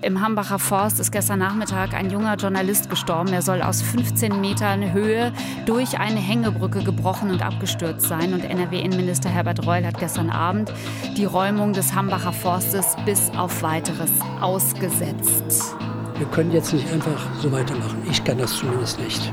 Im Hambacher Forst ist gestern Nachmittag ein junger Journalist gestorben. Er soll aus 15 Metern Höhe durch eine Hängebrücke gebrochen und abgestürzt sein. Und NRW-Innenminister Herbert Reul hat gestern Abend die Räumung des Hambacher Forstes bis auf weiteres ausgesetzt. Wir können jetzt nicht einfach so weitermachen. Ich kann das zumindest nicht.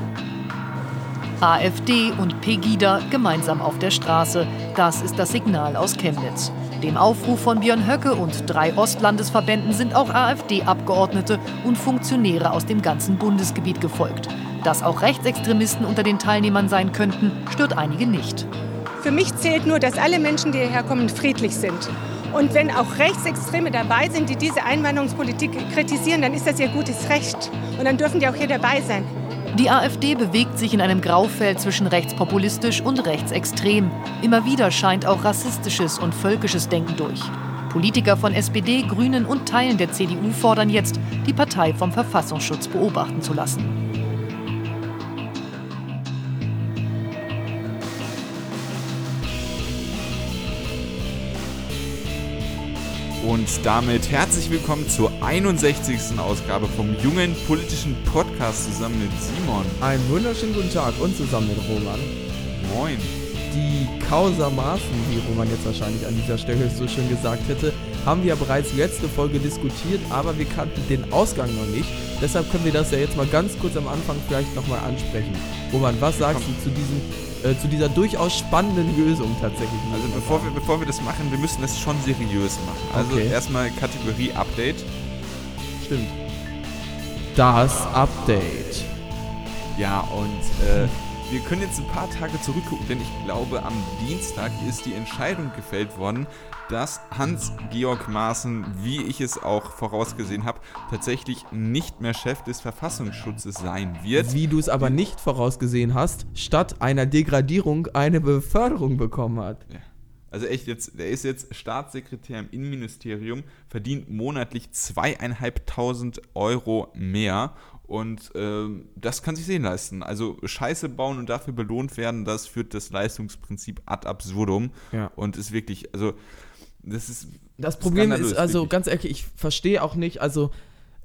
AfD und Pegida gemeinsam auf der Straße. Das ist das Signal aus Chemnitz. Dem Aufruf von Björn Höcke und drei Ostlandesverbänden sind auch AfD-Abgeordnete und Funktionäre aus dem ganzen Bundesgebiet gefolgt. Dass auch Rechtsextremisten unter den Teilnehmern sein könnten, stört einige nicht. Für mich zählt nur, dass alle Menschen, die hierher kommen, friedlich sind. Und wenn auch Rechtsextreme dabei sind, die diese Einwanderungspolitik kritisieren, dann ist das ihr gutes Recht. Und dann dürfen die auch hier dabei sein. Die AfD bewegt sich in einem Graufeld zwischen rechtspopulistisch und rechtsextrem. Immer wieder scheint auch rassistisches und völkisches Denken durch. Politiker von SPD, Grünen und Teilen der CDU fordern jetzt, die Partei vom Verfassungsschutz beobachten zu lassen. Und damit herzlich willkommen zur 61. Ausgabe vom jungen politischen Podcast zusammen mit Simon. Einen wunderschönen guten Tag und zusammen mit Roman. Moin. Die Causa-Maßen, wie Roman jetzt wahrscheinlich an dieser Stelle so schön gesagt hätte, haben wir ja bereits letzte Folge diskutiert, aber wir kannten den Ausgang noch nicht. Deshalb können wir das ja jetzt mal ganz kurz am Anfang vielleicht nochmal ansprechen. Roman, was sagst Komm. du zu diesem äh, zu dieser durchaus spannenden Lösung tatsächlich. Also bevor wir, bevor wir das machen, wir müssen das schon seriös machen. Also okay. erstmal Kategorie Update. Stimmt. Das Update. Ja, und äh, wir können jetzt ein paar Tage zurückgucken, denn ich glaube, am Dienstag ist die Entscheidung gefällt worden, dass Hans-Georg Maaßen, wie ich es auch vorausgesehen habe, tatsächlich nicht mehr Chef des Verfassungsschutzes sein wird. Wie du es aber nicht vorausgesehen hast, statt einer Degradierung eine Beförderung bekommen hat. Ja. Also echt jetzt, der ist jetzt Staatssekretär im Innenministerium, verdient monatlich zweieinhalbtausend Euro mehr und ähm, das kann sich sehen leisten. Also Scheiße bauen und dafür belohnt werden, das führt das Leistungsprinzip ad absurdum. Ja. Und ist wirklich, also das ist. Das Problem ist, also wirklich. ganz ehrlich, ich verstehe auch nicht, also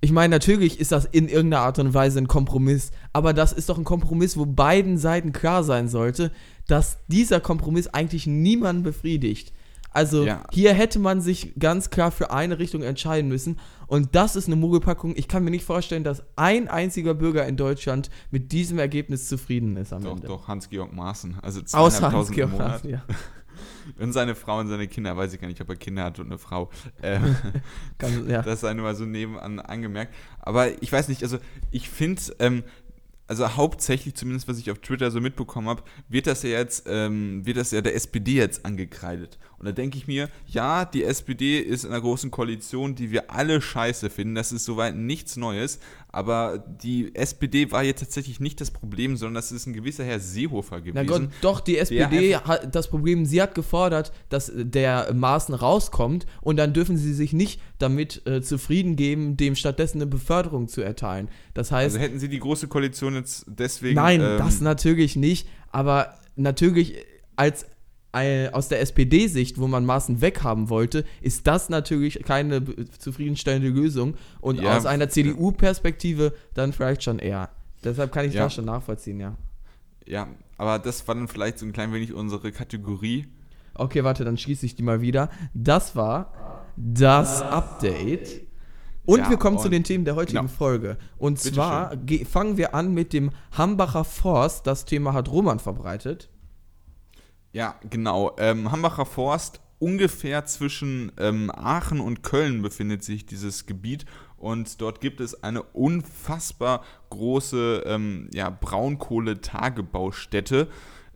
ich meine, natürlich ist das in irgendeiner Art und Weise ein Kompromiss, aber das ist doch ein Kompromiss, wo beiden Seiten klar sein sollte, dass dieser Kompromiss eigentlich niemanden befriedigt. Also ja. hier hätte man sich ganz klar für eine Richtung entscheiden müssen. Und das ist eine Mogelpackung. Ich kann mir nicht vorstellen, dass ein einziger Bürger in Deutschland mit diesem Ergebnis zufrieden ist am doch, Ende. Doch, Hans-Georg Maaßen. Also Außer Hans-Georg Maaßen, ja. Und seine Frau und seine Kinder, weiß ich gar nicht, ob er Kinder hat und eine Frau. Ähm, Kann, ja. Das sei nur mal so nebenan angemerkt. Aber ich weiß nicht, also ich finde, ähm, also hauptsächlich, zumindest was ich auf Twitter so mitbekommen habe, wird das ja jetzt, ähm, wird das ja der SPD jetzt angekreidet. Und da denke ich mir, ja, die SPD ist in einer großen Koalition, die wir alle scheiße finden. Das ist soweit nichts Neues. Aber die SPD war jetzt tatsächlich nicht das Problem, sondern das ist ein gewisser Herr Seehofer gewesen. Na Gott, doch, die SPD hat das Problem, sie hat gefordert, dass der Maßen rauskommt und dann dürfen sie sich nicht damit äh, zufrieden geben, dem stattdessen eine Beförderung zu erteilen. Das heißt. Also hätten sie die große Koalition jetzt deswegen. Nein, ähm, das natürlich nicht. Aber natürlich als aus der SPD-Sicht, wo man Maßen weghaben wollte, ist das natürlich keine zufriedenstellende Lösung. Und ja. aus einer CDU-Perspektive dann vielleicht schon eher. Deshalb kann ich ja. das schon nachvollziehen, ja. Ja, aber das war dann vielleicht so ein klein wenig unsere Kategorie. Okay, warte, dann schließe ich die mal wieder. Das war das Update. Und ja, wir kommen und zu den Themen der heutigen genau. Folge. Und Bitte zwar fangen wir an mit dem Hambacher Forst. Das Thema hat Roman verbreitet. Ja, genau. Ähm, Hambacher Forst, ungefähr zwischen ähm, Aachen und Köln befindet sich dieses Gebiet und dort gibt es eine unfassbar große ähm, ja, Braunkohletagebaustätte,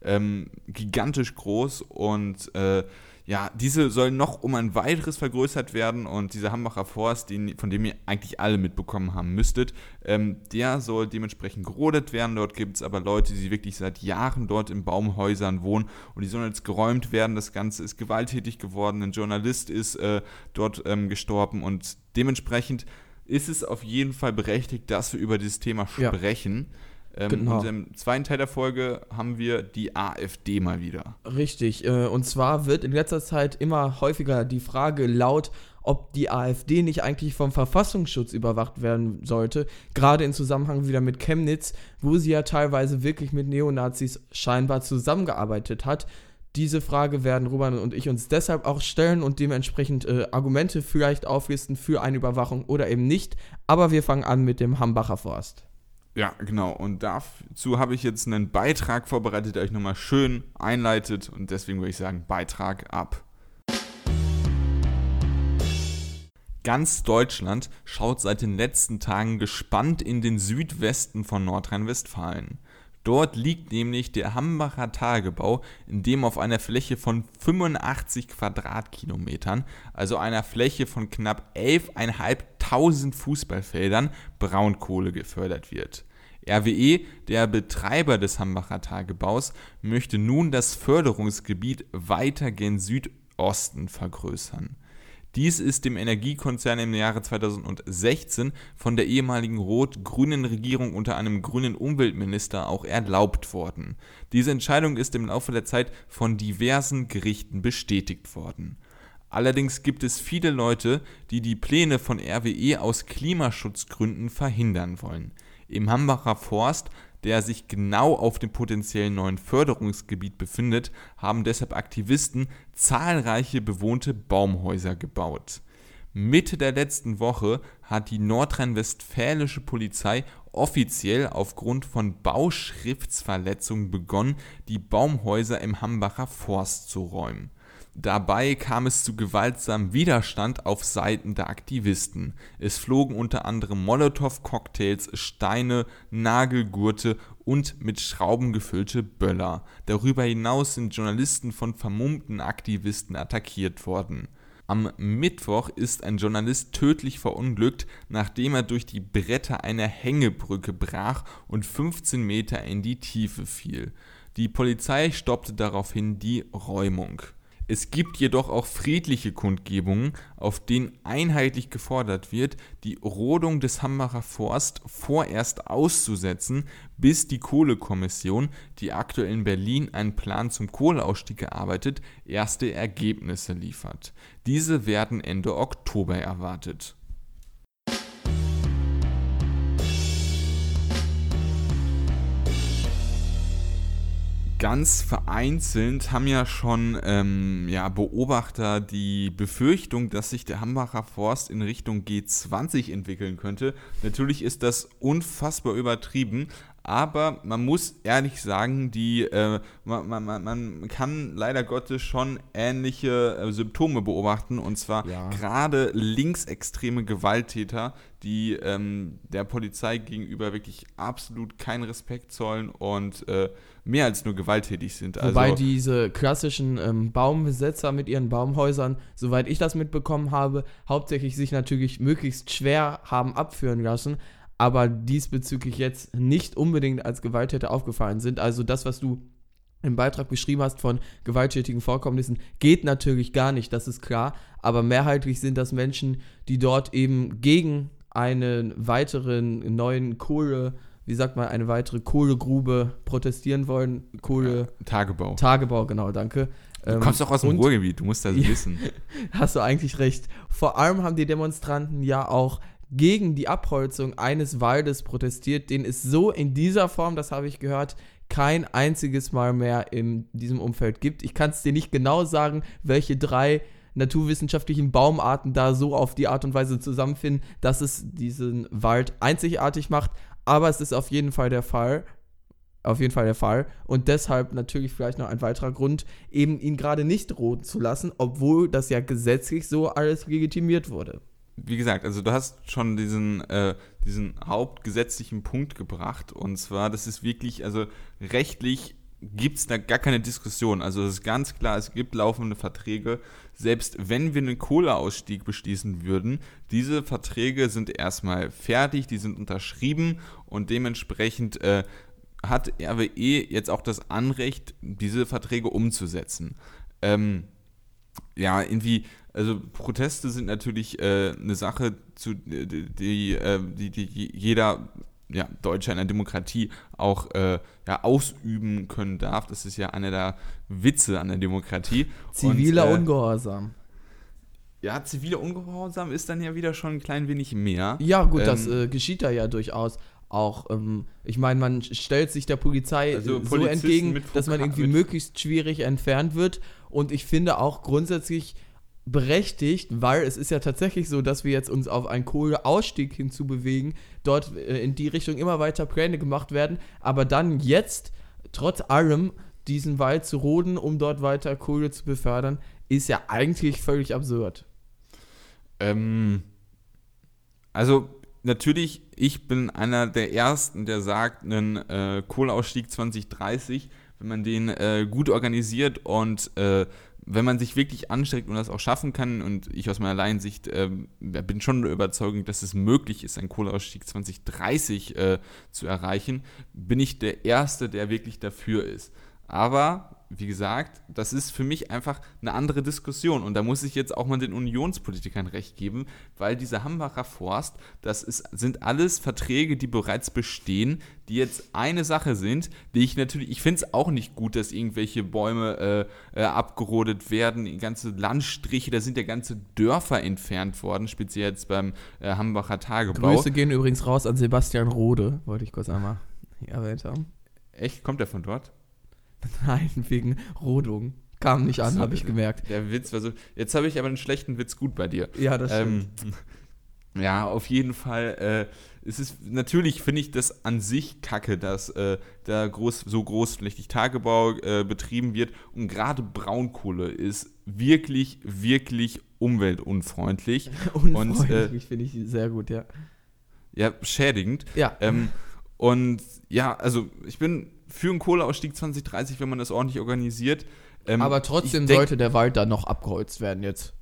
ähm, gigantisch groß und äh, ja, diese sollen noch um ein weiteres vergrößert werden und dieser Hambacher Forst, den, von dem ihr eigentlich alle mitbekommen haben müsstet, ähm, der soll dementsprechend gerodet werden. Dort gibt es aber Leute, die wirklich seit Jahren dort in Baumhäusern wohnen und die sollen jetzt geräumt werden. Das Ganze ist gewalttätig geworden. Ein Journalist ist äh, dort ähm, gestorben und dementsprechend ist es auf jeden Fall berechtigt, dass wir über dieses Thema sprechen. Ähm, genau. Und im zweiten Teil der Folge haben wir die AfD mal wieder. Richtig. Äh, und zwar wird in letzter Zeit immer häufiger die Frage laut, ob die AfD nicht eigentlich vom Verfassungsschutz überwacht werden sollte, gerade in Zusammenhang wieder mit Chemnitz, wo sie ja teilweise wirklich mit Neonazis scheinbar zusammengearbeitet hat. Diese Frage werden Ruben und ich uns deshalb auch stellen und dementsprechend äh, Argumente vielleicht auflisten für eine Überwachung oder eben nicht. Aber wir fangen an mit dem Hambacher Forst. Ja, genau. Und dazu habe ich jetzt einen Beitrag vorbereitet, der euch nochmal schön einleitet. Und deswegen würde ich sagen, Beitrag ab. Ganz Deutschland schaut seit den letzten Tagen gespannt in den Südwesten von Nordrhein-Westfalen. Dort liegt nämlich der Hambacher Tagebau, in dem auf einer Fläche von 85 Quadratkilometern, also einer Fläche von knapp 11.500 Fußballfeldern, Braunkohle gefördert wird. RWE, der Betreiber des Hambacher Tagebaus, möchte nun das Förderungsgebiet weiter gen Südosten vergrößern. Dies ist dem Energiekonzern im Jahre 2016 von der ehemaligen rot-grünen Regierung unter einem grünen Umweltminister auch erlaubt worden. Diese Entscheidung ist im Laufe der Zeit von diversen Gerichten bestätigt worden. Allerdings gibt es viele Leute, die die Pläne von RWE aus Klimaschutzgründen verhindern wollen. Im Hambacher Forst der sich genau auf dem potenziellen neuen Förderungsgebiet befindet, haben deshalb Aktivisten zahlreiche bewohnte Baumhäuser gebaut. Mitte der letzten Woche hat die nordrhein-westfälische Polizei offiziell aufgrund von Bauschriftsverletzungen begonnen, die Baumhäuser im Hambacher Forst zu räumen. Dabei kam es zu gewaltsamem Widerstand auf Seiten der Aktivisten. Es flogen unter anderem Molotow-Cocktails, Steine, Nagelgurte und mit Schrauben gefüllte Böller. Darüber hinaus sind Journalisten von vermummten Aktivisten attackiert worden. Am Mittwoch ist ein Journalist tödlich verunglückt, nachdem er durch die Bretter einer Hängebrücke brach und 15 Meter in die Tiefe fiel. Die Polizei stoppte daraufhin die Räumung. Es gibt jedoch auch friedliche Kundgebungen, auf denen einheitlich gefordert wird, die Rodung des Hambacher Forst vorerst auszusetzen, bis die Kohlekommission, die aktuell in Berlin einen Plan zum Kohleausstieg erarbeitet, erste Ergebnisse liefert. Diese werden Ende Oktober erwartet. Ganz vereinzelt haben ja schon ähm, ja, Beobachter die Befürchtung, dass sich der Hambacher Forst in Richtung G20 entwickeln könnte. Natürlich ist das unfassbar übertrieben, aber man muss ehrlich sagen, die, äh, man, man, man, kann leider Gottes schon ähnliche äh, Symptome beobachten und zwar ja. gerade linksextreme Gewalttäter, die ähm, der Polizei gegenüber wirklich absolut keinen Respekt zollen und äh, mehr als nur gewalttätig sind. Wobei also, diese klassischen ähm, Baumbesetzer mit ihren Baumhäusern, soweit ich das mitbekommen habe, hauptsächlich sich natürlich möglichst schwer haben abführen lassen aber diesbezüglich jetzt nicht unbedingt als Gewalttäter aufgefallen sind. Also das, was du im Beitrag beschrieben hast von gewalttätigen Vorkommnissen, geht natürlich gar nicht, das ist klar. Aber mehrheitlich sind das Menschen, die dort eben gegen einen weiteren neuen Kohle, wie sagt man, eine weitere Kohlegrube protestieren wollen. Kohle. Ja, Tagebau. Tagebau, genau, danke. Du kommst doch aus dem Ruhrgebiet, du musst das wissen. Hast du eigentlich recht. Vor allem haben die Demonstranten ja auch gegen die Abholzung eines Waldes protestiert, den es so in dieser Form, das habe ich gehört, kein einziges Mal mehr in diesem Umfeld gibt. Ich kann es dir nicht genau sagen, welche drei naturwissenschaftlichen Baumarten da so auf die Art und Weise zusammenfinden, dass es diesen Wald einzigartig macht, aber es ist auf jeden Fall der Fall. Auf jeden Fall der Fall. Und deshalb natürlich vielleicht noch ein weiterer Grund, eben ihn gerade nicht roten zu lassen, obwohl das ja gesetzlich so alles legitimiert wurde wie gesagt, also du hast schon diesen, äh, diesen hauptgesetzlichen Punkt gebracht. Und zwar, das ist wirklich, also rechtlich gibt es da gar keine Diskussion. Also es ist ganz klar, es gibt laufende Verträge. Selbst wenn wir einen Kohleausstieg beschließen würden, diese Verträge sind erstmal fertig, die sind unterschrieben und dementsprechend äh, hat RWE jetzt auch das Anrecht, diese Verträge umzusetzen. Ähm, ja, irgendwie also Proteste sind natürlich äh, eine Sache, zu, die, die, äh, die, die jeder ja, Deutscher in der Demokratie auch äh, ja, ausüben können darf. Das ist ja einer der Witze an der Demokratie. Ziviler Und, äh, Ungehorsam. Ja, ziviler Ungehorsam ist dann ja wieder schon ein klein wenig mehr. Ja, gut, ähm, das äh, geschieht da ja durchaus auch, ähm, ich meine, man stellt sich der Polizei also so entgegen, dass man irgendwie möglichst schwierig entfernt wird. Und ich finde auch grundsätzlich berechtigt, weil es ist ja tatsächlich so, dass wir jetzt uns auf einen Kohleausstieg hinzubewegen, dort äh, in die Richtung immer weiter Pläne gemacht werden, aber dann jetzt trotz allem diesen Wald zu roden, um dort weiter Kohle zu befördern, ist ja eigentlich völlig absurd. Ähm, also natürlich, ich bin einer der Ersten, der sagt, einen äh, Kohleausstieg 2030, wenn man den äh, gut organisiert und äh, wenn man sich wirklich anstrengt und das auch schaffen kann, und ich aus meiner Laiensicht äh, bin schon der Überzeugung, dass es möglich ist, einen Kohleausstieg 2030 äh, zu erreichen, bin ich der Erste, der wirklich dafür ist. Aber wie gesagt, das ist für mich einfach eine andere Diskussion. Und da muss ich jetzt auch mal den Unionspolitikern recht geben, weil dieser Hambacher Forst, das ist, sind alles Verträge, die bereits bestehen, die jetzt eine Sache sind, die ich natürlich, ich finde es auch nicht gut, dass irgendwelche Bäume äh, äh, abgerodet werden, ganze Landstriche, da sind ja ganze Dörfer entfernt worden, speziell jetzt beim äh, Hambacher Tagebau. Grüße gehen übrigens raus an Sebastian Rode, wollte ich kurz einmal erwähnt haben. Echt? Kommt er von dort? Nein, wegen Rodung. Kam nicht an, habe ich gemerkt. Der Witz war so. Jetzt habe ich aber einen schlechten Witz gut bei dir. Ja, das ähm, stimmt. Ja, auf jeden Fall. Äh, es ist natürlich finde ich das an sich kacke, dass äh, da groß, so großflächig Tagebau äh, betrieben wird und gerade Braunkohle ist wirklich, wirklich umweltunfreundlich. Unfreundlich, äh, finde ich sehr gut, ja. Ja, schädigend. Ja. Ähm, und ja, also ich bin für einen Kohleausstieg 2030, wenn man das ordentlich organisiert. Ähm, Aber trotzdem denk, sollte der Wald da noch abgeholzt werden jetzt.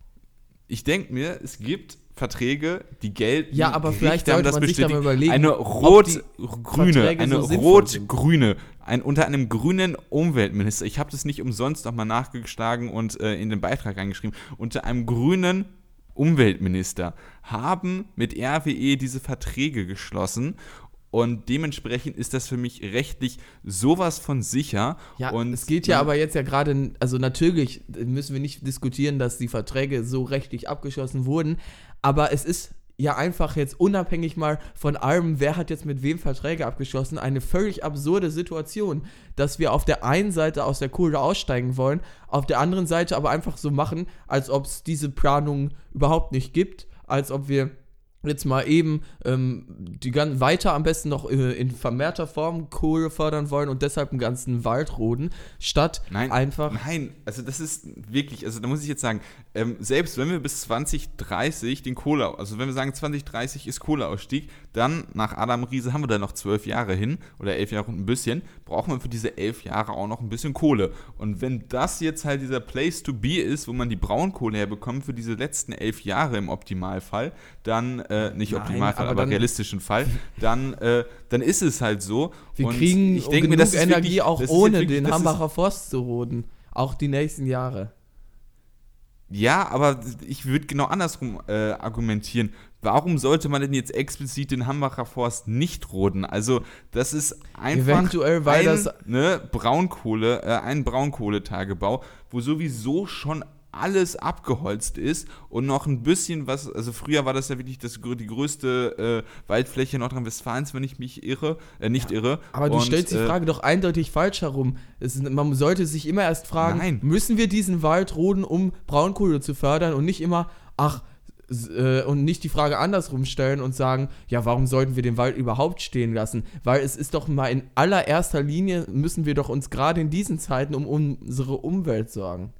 Ich denke mir, es gibt Verträge, die gelten. Ja, aber vielleicht sollte das man sich da mal überlegen. Eine rot-grüne, eine so rot-grüne, ein, unter einem grünen Umweltminister. Ich habe das nicht umsonst nochmal nachgeschlagen und äh, in den Beitrag reingeschrieben. Unter einem grünen Umweltminister haben mit RWE diese Verträge geschlossen und dementsprechend ist das für mich rechtlich sowas von sicher. Ja, und es geht ja aber jetzt ja gerade, also natürlich müssen wir nicht diskutieren, dass die Verträge so rechtlich abgeschlossen wurden, aber es ist ja einfach jetzt unabhängig mal von allem, wer hat jetzt mit wem Verträge abgeschlossen, eine völlig absurde Situation, dass wir auf der einen Seite aus der Kohle aussteigen wollen, auf der anderen Seite aber einfach so machen, als ob es diese Planung überhaupt nicht gibt, als ob wir jetzt mal eben ähm, die ganz weiter am besten noch äh, in vermehrter Form Kohle fördern wollen und deshalb einen ganzen Wald roden, statt nein, einfach. Nein, also das ist wirklich, also da muss ich jetzt sagen, ähm, selbst wenn wir bis 2030 den Kohle, also wenn wir sagen 2030 ist Kohleausstieg, dann nach Adam Riese haben wir da noch zwölf Jahre hin oder elf Jahre und ein bisschen, brauchen wir für diese elf Jahre auch noch ein bisschen Kohle. Und wenn das jetzt halt dieser Place to be ist, wo man die Braunkohle herbekommt für diese letzten elf Jahre im Optimalfall, dann äh, nicht Nein, Optimalfall, aber, aber realistischen Fall, dann, äh, dann ist es halt so. Wir und kriegen ich denke mir, das Energie wirklich, auch ohne wirklich, den Hambacher Forst zu roden. Auch die nächsten Jahre. Ja, aber ich würde genau andersrum äh, argumentieren. Warum sollte man denn jetzt explizit den Hambacher Forst nicht roden? Also, das ist einfach Eventuell, weil ein, das ne, Braunkohle, äh, ein Braunkohletagebau, wo sowieso schon alles abgeholzt ist und noch ein bisschen was, also früher war das ja wirklich das, die größte äh, Waldfläche Nordrhein-Westfalens, wenn ich mich irre, äh, nicht ja, irre. Aber du und, stellst die äh, Frage doch eindeutig falsch herum. Ist, man sollte sich immer erst fragen, nein. müssen wir diesen Wald roden, um Braunkohle zu fördern und nicht immer, ach, äh, und nicht die Frage andersrum stellen und sagen, ja, warum sollten wir den Wald überhaupt stehen lassen? Weil es ist doch mal in allererster Linie, müssen wir doch uns gerade in diesen Zeiten um unsere Umwelt sorgen.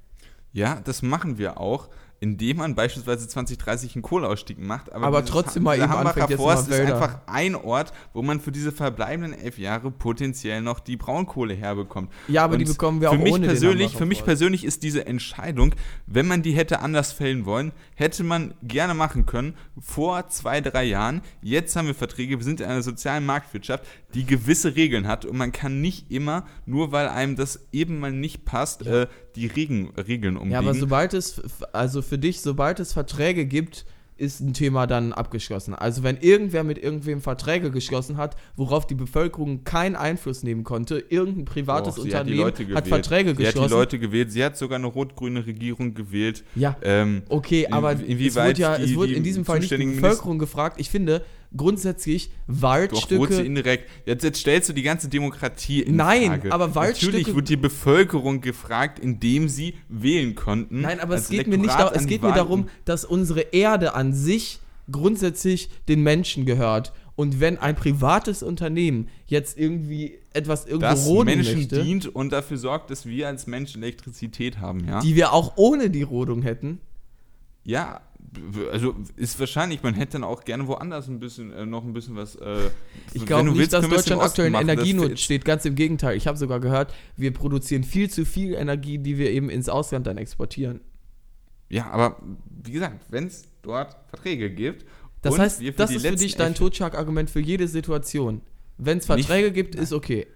Ja, das machen wir auch indem man beispielsweise 2030 einen Kohleausstieg macht. Aber, aber trotzdem mal eben Hambacher Forst ist einfach ein Ort, wo man für diese verbleibenden elf Jahre potenziell noch die Braunkohle herbekommt. Ja, aber Und die bekommen wir auch mich ohne persönlich, Für mich persönlich ist diese Entscheidung, wenn man die hätte anders fällen wollen, hätte man gerne machen können vor zwei, drei Jahren. Jetzt haben wir Verträge, wir sind in einer sozialen Marktwirtschaft, die gewisse Regeln hat und man kann nicht immer, nur weil einem das eben mal nicht passt, ja. äh, die Regen, Regeln umbiegen. Ja, aber sobald es, also für dich, sobald es Verträge gibt, ist ein Thema dann abgeschlossen. Also wenn irgendwer mit irgendwem Verträge geschlossen hat, worauf die Bevölkerung keinen Einfluss nehmen konnte, irgendein privates Doch, Unternehmen hat, hat, Verträge sie geschlossen. Sie hat die Leute gewählt, sie hat sogar eine rot-grüne Regierung gewählt. Ja, ähm, okay, aber es wurde ja, die, es wurde in diesem Fall nicht die Bevölkerung gefragt. Ich finde, grundsätzlich Waldstücke. Doch, indirekt. Jetzt, jetzt stellst du die ganze Demokratie in Nein, Frage. aber Waldstücke. Natürlich wird die Bevölkerung gefragt, indem sie wählen konnten. Nein, aber es geht, mir, nicht da, es geht mir darum, dass unsere Erde an sich grundsätzlich den Menschen gehört. Und wenn ein privates Unternehmen jetzt irgendwie etwas irgendwo das roden Menschen möchte, dient und dafür sorgt, dass wir als Menschen Elektrizität haben, ja, die wir auch ohne die Rodung hätten. Ja, also ist wahrscheinlich, man hätte dann auch gerne woanders ein bisschen, äh, noch ein bisschen was. Äh, ich glaube nicht, willst, dass Deutschland aktuell in Energienot steht. Ganz im Gegenteil. Ich habe sogar gehört, wir produzieren viel zu viel Energie, die wir eben ins Ausland dann exportieren. Ja, aber wie gesagt, wenn es dort Verträge gibt. Das heißt, das ist für dich dein Totschlagargument für jede Situation. Wenn es Verträge nicht, gibt, nein. ist okay.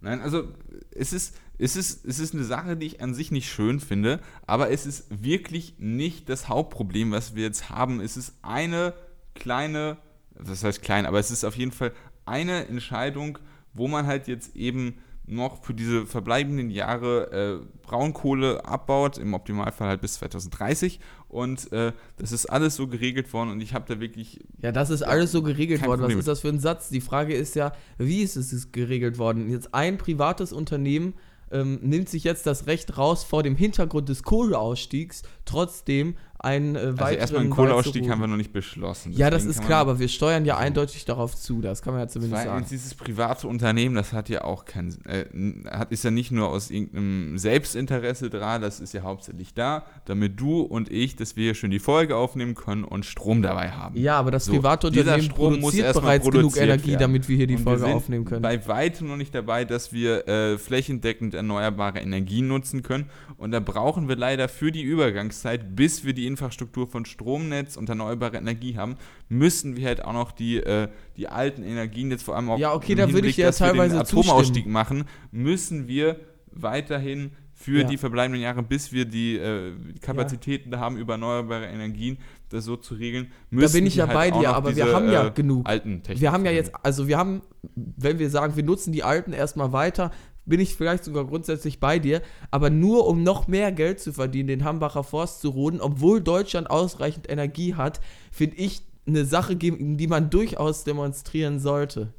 Nein, also es ist es ist, es ist eine Sache, die ich an sich nicht schön finde, aber es ist wirklich nicht das Hauptproblem, was wir jetzt haben. Es ist eine kleine, das heißt klein, aber es ist auf jeden Fall eine Entscheidung, wo man halt jetzt eben noch für diese verbleibenden Jahre äh, Braunkohle abbaut, im Optimalfall halt bis 2030. Und äh, das ist alles so geregelt worden und ich habe da wirklich. Ja, das ist alles so geregelt worden. Problem. Was ist das für ein Satz? Die Frage ist ja, wie ist es geregelt worden? Jetzt ein privates Unternehmen ähm, nimmt sich jetzt das Recht raus, vor dem Hintergrund des Kohleausstiegs trotzdem einen äh, weiteren Also erstmal einen Kohleausstieg haben wir noch nicht beschlossen. Ja, das ist klar, aber wir steuern ja eindeutig darauf zu, das kann man ja zumindest Weil sagen. Dieses private Unternehmen, das hat ja auch kein, äh, hat, ist ja nicht nur aus irgendeinem Selbstinteresse dran, das ist ja hauptsächlich da, damit du und ich, dass wir hier schön die Folge aufnehmen können und Strom dabei haben. Ja, aber das so, private Unternehmen produziert bereits genug Energie, werden. damit wir hier die und Folge aufnehmen können. bei weitem noch nicht dabei, dass wir äh, flächendeckend erneuerbare Energien nutzen können und da brauchen wir leider für die Übergangszeit, bis wir die Infrastruktur von Stromnetz und erneuerbare Energie haben, müssen wir halt auch noch die, äh, die alten Energien jetzt vor allem auch ja, okay, da würde ich ja teilweise Atomausstieg zustimmen. machen, müssen wir weiterhin für ja. die verbleibenden Jahre, bis wir die äh, Kapazitäten ja. haben, über erneuerbare Energien das so zu regeln, müssen Da bin ich ja halt bei dir, aber diese, wir haben ja äh, genug. Alten wir haben ja jetzt, also wir haben, wenn wir sagen, wir nutzen die alten erstmal weiter, bin ich vielleicht sogar grundsätzlich bei dir, aber nur um noch mehr Geld zu verdienen, den Hambacher Forst zu roden, obwohl Deutschland ausreichend Energie hat, finde ich eine Sache, die man durchaus demonstrieren sollte.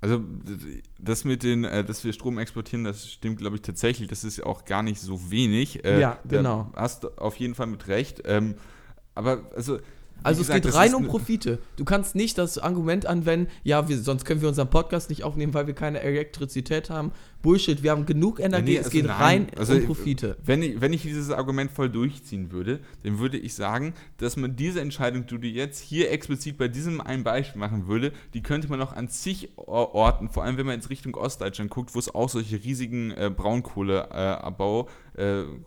Also das mit den, äh, dass wir Strom exportieren, das stimmt, glaube ich, tatsächlich. Das ist ja auch gar nicht so wenig. Äh, ja, genau. hast auf jeden Fall mit recht. Ähm, aber also also gesagt, es geht rein um Profite. Du kannst nicht das Argument anwenden, ja, wir, sonst können wir unseren Podcast nicht aufnehmen, weil wir keine Elektrizität haben. Bullshit, wir haben genug Energie, nee, also es geht nein, rein also um Profite. Wenn ich, wenn ich dieses Argument voll durchziehen würde, dann würde ich sagen, dass man diese Entscheidung, die du jetzt hier explizit bei diesem einen Beispiel machen würde, die könnte man auch an zig Orten, vor allem wenn man jetzt Richtung Ostdeutschland guckt, wo es auch solche riesigen äh, Braunkohleabbau äh,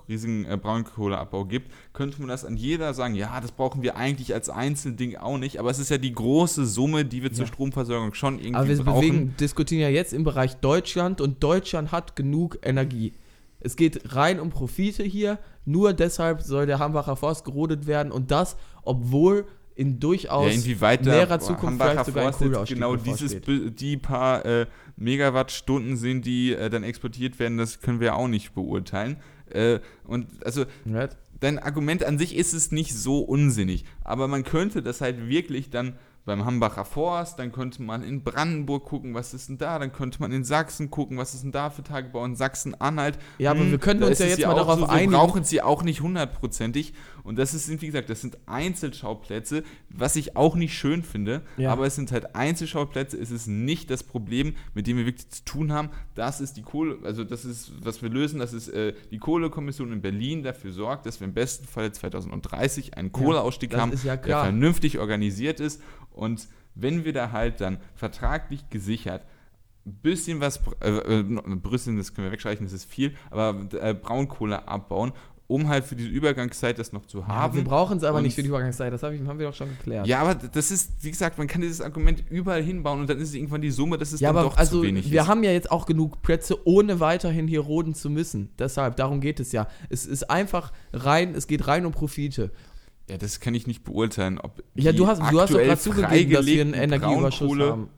riesigen äh, Braunkohleabbau gibt, könnte man das an jeder sagen, ja, das brauchen wir eigentlich als Einzelding auch nicht, aber es ist ja die große Summe, die wir ja. zur Stromversorgung schon irgendwie aber wir brauchen. Bewegen, diskutieren ja jetzt im Bereich Deutschland und Deutschland hat genug Energie. Es geht rein um Profite hier. Nur deshalb soll der Hambacher Forst gerodet werden und das, obwohl in durchaus ja, näherer Zukunft Hambacher vielleicht sogar ein genau dieses die paar äh, Megawattstunden sind, die äh, dann exportiert werden, das können wir auch nicht beurteilen. Äh, und also right. dein Argument an sich ist es nicht so unsinnig, aber man könnte das halt wirklich dann beim Hambacher Forst, dann könnte man in Brandenburg gucken, was ist denn da, dann könnte man in Sachsen gucken, was ist denn da für Tagebau in Sachsen-Anhalt. Ja, aber hm, wir können uns ja jetzt mal darauf so, einigen. brauchen sie auch nicht hundertprozentig. Und das ist, wie gesagt, das sind Einzelschauplätze, was ich auch nicht schön finde, ja. aber es sind halt Einzelschauplätze, es ist nicht das Problem, mit dem wir wirklich zu tun haben, das ist die Kohle, also das ist, was wir lösen, das ist äh, die Kohlekommission in Berlin dafür sorgt, dass wir im besten Fall 2030 einen Kohleausstieg ja, haben, ja der vernünftig organisiert ist und wenn wir da halt dann vertraglich gesichert ein bisschen was, äh, äh, Brüssel, das können wir wegstreichen, das ist viel, aber äh, Braunkohle abbauen um halt für diese Übergangszeit das noch zu haben. Ja, wir brauchen es aber und nicht für die Übergangszeit, das hab ich, haben wir doch schon geklärt. Ja, aber das ist, wie gesagt, man kann dieses Argument überall hinbauen und dann ist es irgendwann die Summe, dass es ja, dann aber doch also zu wenig wir ist. haben ja jetzt auch genug Plätze, ohne weiterhin hier roden zu müssen. Deshalb, darum geht es ja. Es ist einfach rein, es geht rein um Profite. Ja, das kann ich nicht beurteilen. Ob ja, du hast, du hast doch gerade zugegeben, dass wir einen Energieüberschuss haben.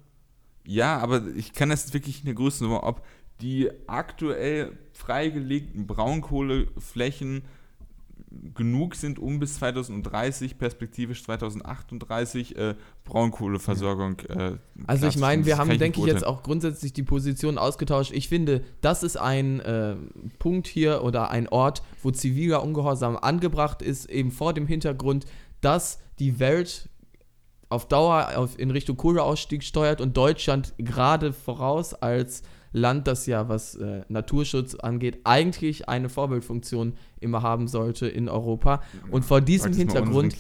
Ja, aber ich kann das wirklich in der Größenordnung, ob die aktuell freigelegten Braunkohleflächen genug sind, um bis 2030, perspektivisch 2038, äh, Braunkohleversorgung. Äh, also ich meine, wir haben, denke ich, jetzt auch grundsätzlich die Position ausgetauscht. Ich finde, das ist ein äh, Punkt hier oder ein Ort, wo ziviler Ungehorsam angebracht ist, eben vor dem Hintergrund, dass die Welt auf Dauer auf, in Richtung Kohleausstieg steuert und Deutschland gerade voraus als Land, das ja, was äh, Naturschutz angeht, eigentlich eine Vorbildfunktion immer haben sollte in Europa. Und vor diesem Hintergrund.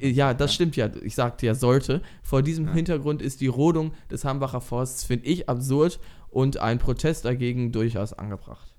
Ja, das ja. stimmt ja. Ich sagte ja, sollte. Vor diesem ja. Hintergrund ist die Rodung des Hambacher Forsts, finde ich, absurd und ein Protest dagegen durchaus angebracht.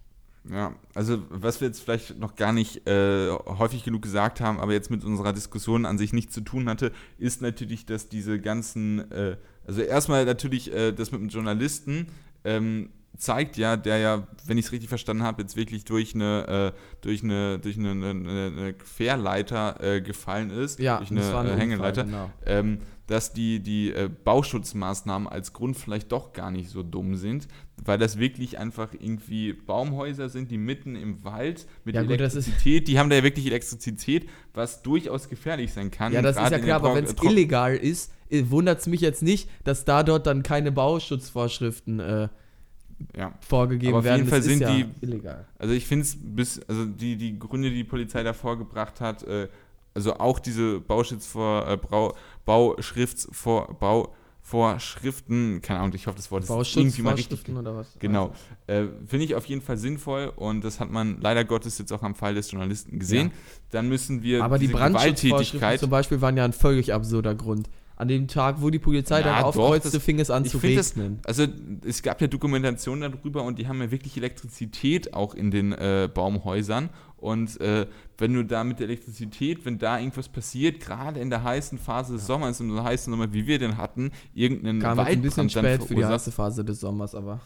Ja, also was wir jetzt vielleicht noch gar nicht äh, häufig genug gesagt haben, aber jetzt mit unserer Diskussion an sich nichts zu tun hatte, ist natürlich, dass diese ganzen, äh, also erstmal natürlich äh, das mit dem Journalisten, ähm, zeigt ja, der ja, wenn ich es richtig verstanden habe, jetzt wirklich durch eine, äh, durch eine, durch eine, eine, eine Querleiter äh, gefallen ist, ja, durch eine, äh, Hängeleiter, genau. ähm, dass die, die äh, Bauschutzmaßnahmen als Grund vielleicht doch gar nicht so dumm sind, weil das wirklich einfach irgendwie Baumhäuser sind, die mitten im Wald mit ja, gut, Elektrizität, die haben da ja wirklich Elektrizität, was durchaus gefährlich sein kann. Ja, das ist ja klar, aber wenn es illegal ist, wundert es mich jetzt nicht, dass da dort dann keine Bauschutzvorschriften äh, ja. vorgegeben Aber auf werden. Auf jeden Fall sind ja die illegal. Also ich finde es bis, also die, die Gründe, die die Polizei da vorgebracht hat, äh, also auch diese Bauschutz äh, Brau, Bauschriftsvor, Bauvorschriften, keine Ahnung, ich hoffe, das Wort ist irgendwie mal richtig. Oder was? Genau. Also. Äh, Finde ich auf jeden Fall sinnvoll und das hat man leider Gottes jetzt auch am Fall des Journalisten gesehen. Ja. Dann müssen wir. Aber die Brandschutzvorschriften zum Beispiel waren ja ein völlig absurder Grund an dem Tag, wo die Polizei ja, dann aufkreuzte, doch, fing es an zu regnen. Das, also es gab ja Dokumentationen darüber und die haben ja wirklich Elektrizität auch in den äh, Baumhäusern. Und äh, wenn du da mit der Elektrizität, wenn da irgendwas passiert, gerade in der heißen Phase des Sommers, in so heißen Sommer, wie wir den hatten, irgendeinen Kam Waldbrand ein bisschen spät für die heiße Phase des Sommers, aber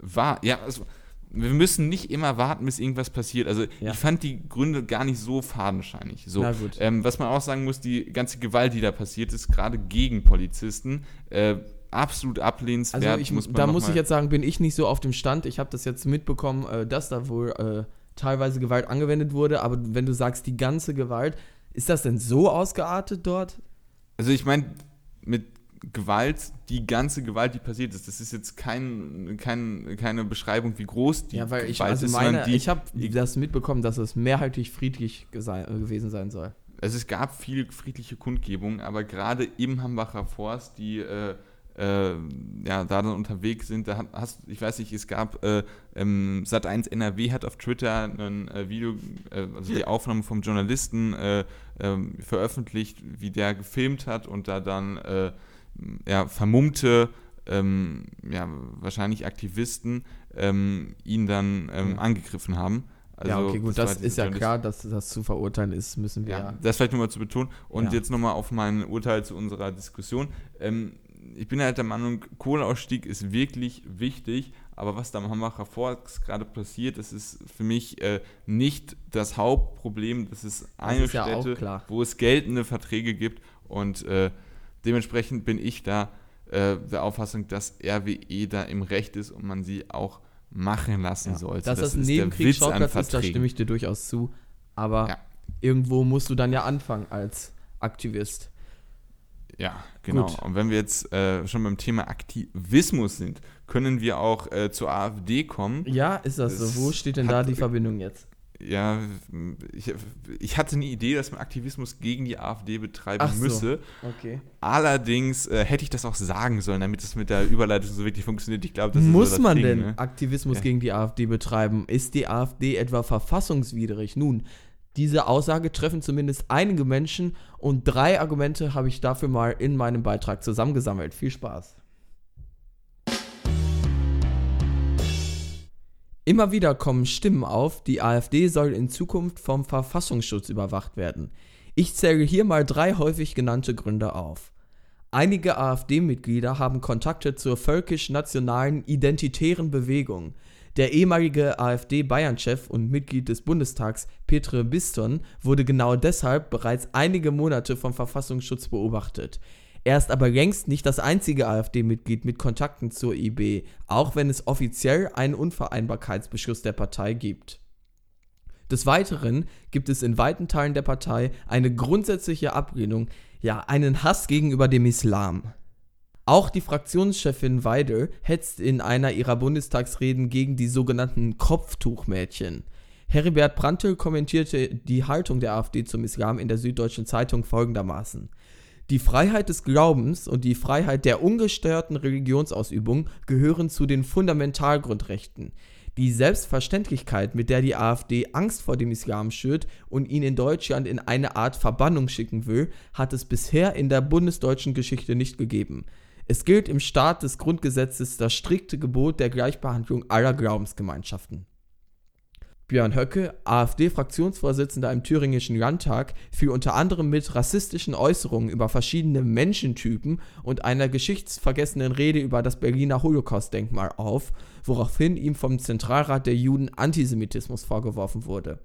war ja, also, wir müssen nicht immer warten, bis irgendwas passiert. Also ja. ich fand die Gründe gar nicht so fadenscheinig. So, ähm, was man auch sagen muss, die ganze Gewalt, die da passiert ist, gerade gegen Polizisten, äh, absolut ablehnenswert. Also ich, muss da muss ich jetzt sagen, bin ich nicht so auf dem Stand. Ich habe das jetzt mitbekommen, äh, dass da wohl äh, teilweise Gewalt angewendet wurde. Aber wenn du sagst, die ganze Gewalt, ist das denn so ausgeartet dort? Also ich meine, mit Gewalt, die ganze Gewalt, die passiert ist, das ist jetzt kein, kein, keine Beschreibung, wie groß die ja, weil ich, Gewalt also ist. Meine, die, ich habe das mitbekommen, dass es mehrheitlich friedlich gewesen sein soll. Also es gab viele friedliche Kundgebungen, aber gerade im Hambacher Forst, die äh, äh, ja, da dann unterwegs sind, da hast, ich weiß nicht, es gab äh, ähm, Sat1 NRW hat auf Twitter ein äh, Video, äh, also die Aufnahme vom Journalisten äh, ähm, veröffentlicht, wie der gefilmt hat und da dann äh, ja, vermummte, ähm, ja, wahrscheinlich Aktivisten ähm, ihn dann ähm, ja. angegriffen haben. Also, ja, okay, gut, das, das ist ja klar, dass das zu verurteilen ist, müssen wir. Ja, das vielleicht nochmal zu betonen. Und ja. jetzt nochmal auf mein Urteil zu unserer Diskussion. Ähm, ich bin halt der Meinung, Kohleausstieg ist wirklich wichtig, aber was da am Hambacher Forst gerade passiert, das ist für mich äh, nicht das Hauptproblem. Das ist eine das ist Stätte, ja wo es geltende Verträge gibt und äh, Dementsprechend bin ich da äh, der Auffassung, dass RWE da im Recht ist und man sie auch machen lassen ja. sollte. Dass das, das ein Nebenkriegsschauplatz ist, da stimme ich dir durchaus zu. Aber ja. irgendwo musst du dann ja anfangen als Aktivist. Ja, genau. Gut. Und wenn wir jetzt äh, schon beim Thema Aktivismus sind, können wir auch äh, zur AfD kommen. Ja, ist das, das so? Wo steht denn da die Verbindung jetzt? Ja, ich, ich, hatte eine Idee, dass man Aktivismus gegen die AfD betreiben so. müsse. Okay. Allerdings äh, hätte ich das auch sagen sollen, damit es mit der Überleitung so wirklich funktioniert. Ich glaube, das Muss ist so man Ding, denn ne? Aktivismus ja. gegen die AfD betreiben? Ist die AfD etwa verfassungswidrig? Nun, diese Aussage treffen zumindest einige Menschen und drei Argumente habe ich dafür mal in meinem Beitrag zusammengesammelt. Viel Spaß. Immer wieder kommen Stimmen auf, die AfD soll in Zukunft vom Verfassungsschutz überwacht werden. Ich zähle hier mal drei häufig genannte Gründe auf. Einige AfD-Mitglieder haben Kontakte zur völkisch-nationalen identitären Bewegung. Der ehemalige AfD-Bayern-Chef und Mitglied des Bundestags Petre Biston wurde genau deshalb bereits einige Monate vom Verfassungsschutz beobachtet. Er ist aber längst nicht das einzige AfD-Mitglied mit Kontakten zur IB, auch wenn es offiziell einen Unvereinbarkeitsbeschluss der Partei gibt. Des Weiteren gibt es in weiten Teilen der Partei eine grundsätzliche Ablehnung, ja einen Hass gegenüber dem Islam. Auch die Fraktionschefin Weidel hetzt in einer ihrer Bundestagsreden gegen die sogenannten Kopftuchmädchen. Heribert Prantl kommentierte die Haltung der AfD zum Islam in der Süddeutschen Zeitung folgendermaßen: Die Freiheit des Glaubens und die Freiheit der ungestörten Religionsausübung gehören zu den Fundamentalgrundrechten. Die Selbstverständlichkeit, mit der die AfD Angst vor dem Islam schürt und ihn in Deutschland in eine Art Verbannung schicken will, hat es bisher in der bundesdeutschen Geschichte nicht gegeben. Es gilt im Staat des Grundgesetzes das strikte Gebot der Gleichbehandlung aller Glaubensgemeinschaften. Björn Höcke, AfD-Fraktionsvorsitzender im Thüringischen Landtag, fiel unter anderem mit rassistischen Äußerungen über verschiedene Menschentypen und einer geschichtsvergessenen Rede über das Berliner Holocaust-Denkmal auf, woraufhin ihm vom Zentralrat der Juden Antisemitismus vorgeworfen wurde.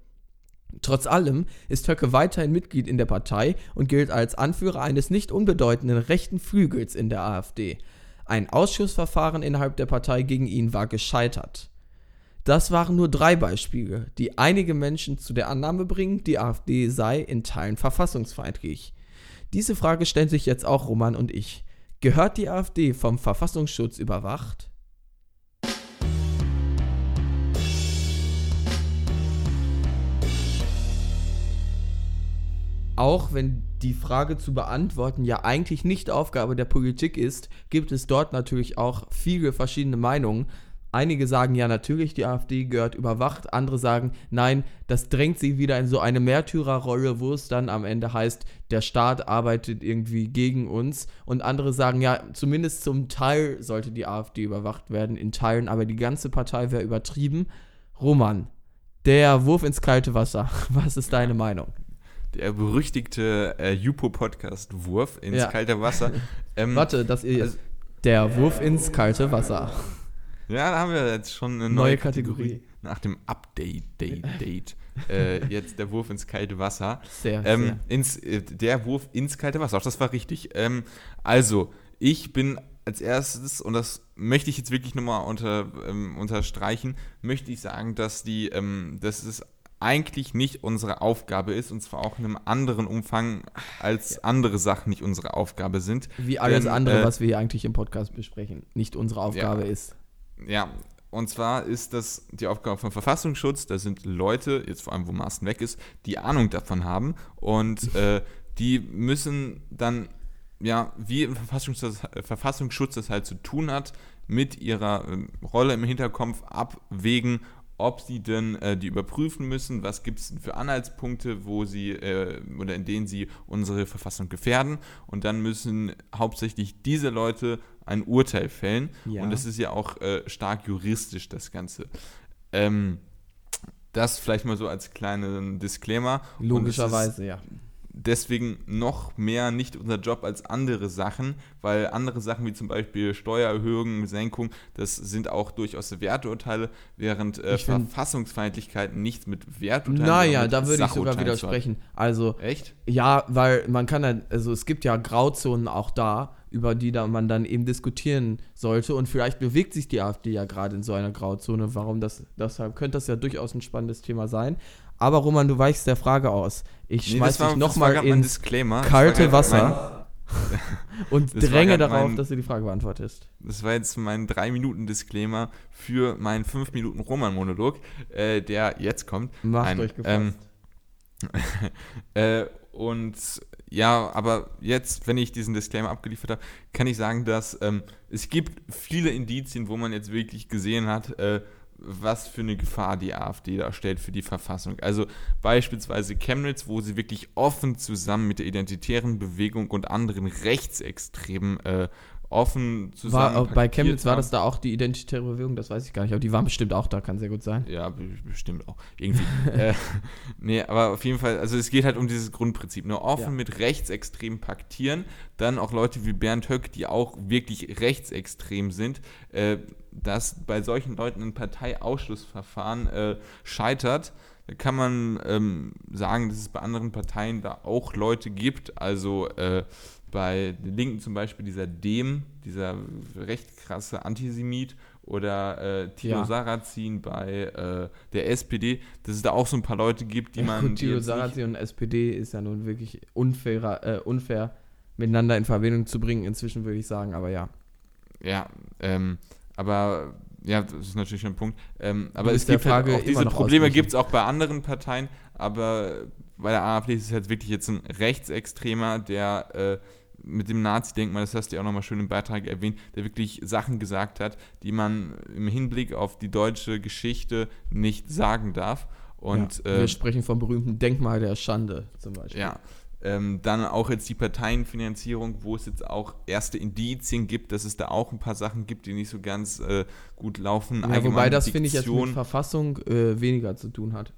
Trotz allem ist Höcke weiterhin Mitglied in der Partei und gilt als Anführer eines nicht unbedeutenden rechten Flügels in der AfD. Ein Ausschussverfahren innerhalb der Partei gegen ihn war gescheitert. Das waren nur drei Beispiele, die einige Menschen zu der Annahme bringen, die AfD sei in Teilen verfassungsfeindlich. Diese Frage stellen sich jetzt auch Roman und ich. Gehört die AfD vom Verfassungsschutz überwacht? Auch wenn die Frage zu beantworten ja eigentlich nicht Aufgabe der Politik ist, gibt es dort natürlich auch viele verschiedene Meinungen, Einige sagen ja natürlich, die AfD gehört überwacht, andere sagen, nein, das drängt sie wieder in so eine Märtyrerrolle, wo es dann am Ende heißt, der Staat arbeitet irgendwie gegen uns. Und andere sagen, ja, zumindest zum Teil sollte die AfD überwacht werden, in Teilen, aber die ganze Partei wäre übertrieben. Roman, der Wurf ins kalte Wasser, was ist deine Meinung? Der berüchtigte äh, Jupo-Podcast Wurf ins ja. kalte Wasser. Ähm, Warte, das ist also, der Wurf ins kalte Wasser. Ja, da haben wir jetzt schon eine neue, neue Kategorie. Kategorie. Nach dem Update, Date, Date. äh, jetzt der Wurf ins kalte Wasser. Sehr, ähm, sehr. Ins, äh, der Wurf ins kalte Wasser. Auch das war richtig. Ähm, also, ich bin als erstes, und das möchte ich jetzt wirklich nochmal unter, ähm, unterstreichen, möchte ich sagen, dass die, ähm, dass es eigentlich nicht unsere Aufgabe ist, und zwar auch in einem anderen Umfang, als andere Sachen nicht unsere Aufgabe sind. Wie alles Denn, andere, äh, was wir hier eigentlich im Podcast besprechen, nicht unsere Aufgabe ja, ist ja, und zwar ist das die Aufgabe vom Verfassungsschutz. Da sind Leute, jetzt vor allem, wo Maaßen weg ist, die Ahnung davon haben. Und äh, die müssen dann, ja, wie im Verfassungsschutz, Verfassungsschutz das halt zu tun hat, mit ihrer äh, Rolle im Hinterkopf abwägen, ob sie denn äh, die überprüfen müssen, was gibt es für Anhaltspunkte, wo sie äh, oder in denen sie unsere Verfassung gefährden. Und dann müssen hauptsächlich diese Leute ein Urteil fällen. Ja. Und das ist ja auch äh, stark juristisch, das Ganze. Ähm, das vielleicht mal so als kleinen Disclaimer. Logischerweise, ja deswegen noch mehr nicht unser Job als andere Sachen, weil andere Sachen wie zum Beispiel Steuererhöhung, Senkung, das sind auch durchaus Werturteile, während äh, Verfassungsfeindlichkeiten nichts mit Werturteilen Naja, da würde ich sogar widersprechen. Also, Echt? Ja, weil man kann ja, also es gibt ja Grauzonen auch da, über die da man dann eben diskutieren sollte. Und vielleicht bewegt sich die AfD ja gerade in so einer Grauzone. Warum das, deshalb könnte das ja durchaus ein spannendes Thema sein. Aber Roman, du weichst der Frage aus. Ich nee, schmeiß dich nochmal ins kalte Wasser und dränge darauf, mein, dass du die Frage beantwortest. Das war jetzt mein 3-Minuten-Disclaimer für meinen 5-Minuten-Roman-Monolog, äh, der jetzt kommt. Macht Ein, euch gefasst. Ähm, äh, und ja, aber jetzt, wenn ich diesen Disclaimer abgeliefert habe, kann ich sagen, dass ähm, es gibt viele Indizien, wo man jetzt wirklich gesehen hat, äh, was für eine Gefahr die AfD da stellt für die Verfassung. Also beispielsweise Chemnitz, wo sie wirklich offen zusammen mit der identitären Bewegung und anderen Rechtsextremen äh, offen zusammen. War, bei Chemnitz haben. war das da auch die identitäre Bewegung, das weiß ich gar nicht, aber die waren bestimmt auch da, kann sehr gut sein. Ja, bestimmt auch. Irgendwie. äh, nee, aber auf jeden Fall, also es geht halt um dieses Grundprinzip. Nur offen ja. mit Rechtsextremen paktieren, dann auch Leute wie Bernd Höck, die auch wirklich rechtsextrem sind, äh, dass bei solchen Leuten ein Parteiausschlussverfahren äh, scheitert. Da kann man ähm, sagen, dass es bei anderen Parteien da auch Leute gibt. Also äh, bei den Linken zum Beispiel dieser Dem, dieser recht krasse Antisemit oder äh, Tino ja. Sarrazin bei äh, der SPD, dass es da auch so ein paar Leute gibt, die ja, man. Gut, Tino Sarrazin und SPD ist ja nun wirklich unfairer, äh, unfair miteinander in Verbindung zu bringen, inzwischen würde ich sagen, aber ja. Ja, ähm, aber ja, das ist natürlich ein Punkt. Ähm, aber es gibt halt auch diese Probleme gibt es auch bei anderen Parteien, aber bei der AfD ist es halt wirklich jetzt ein Rechtsextremer, der äh, mit dem Nazi-Denkmal, das hast du ja auch nochmal schön im Beitrag erwähnt, der wirklich Sachen gesagt hat, die man im Hinblick auf die deutsche Geschichte nicht sagen darf. Und, ja, wir äh, sprechen vom berühmten Denkmal der Schande zum Beispiel. Ja, ähm, dann auch jetzt die Parteienfinanzierung, wo es jetzt auch erste Indizien gibt, dass es da auch ein paar Sachen gibt, die nicht so ganz äh, gut laufen. Ja, wobei das, finde ich, jetzt mit Verfassung äh, weniger zu tun hat.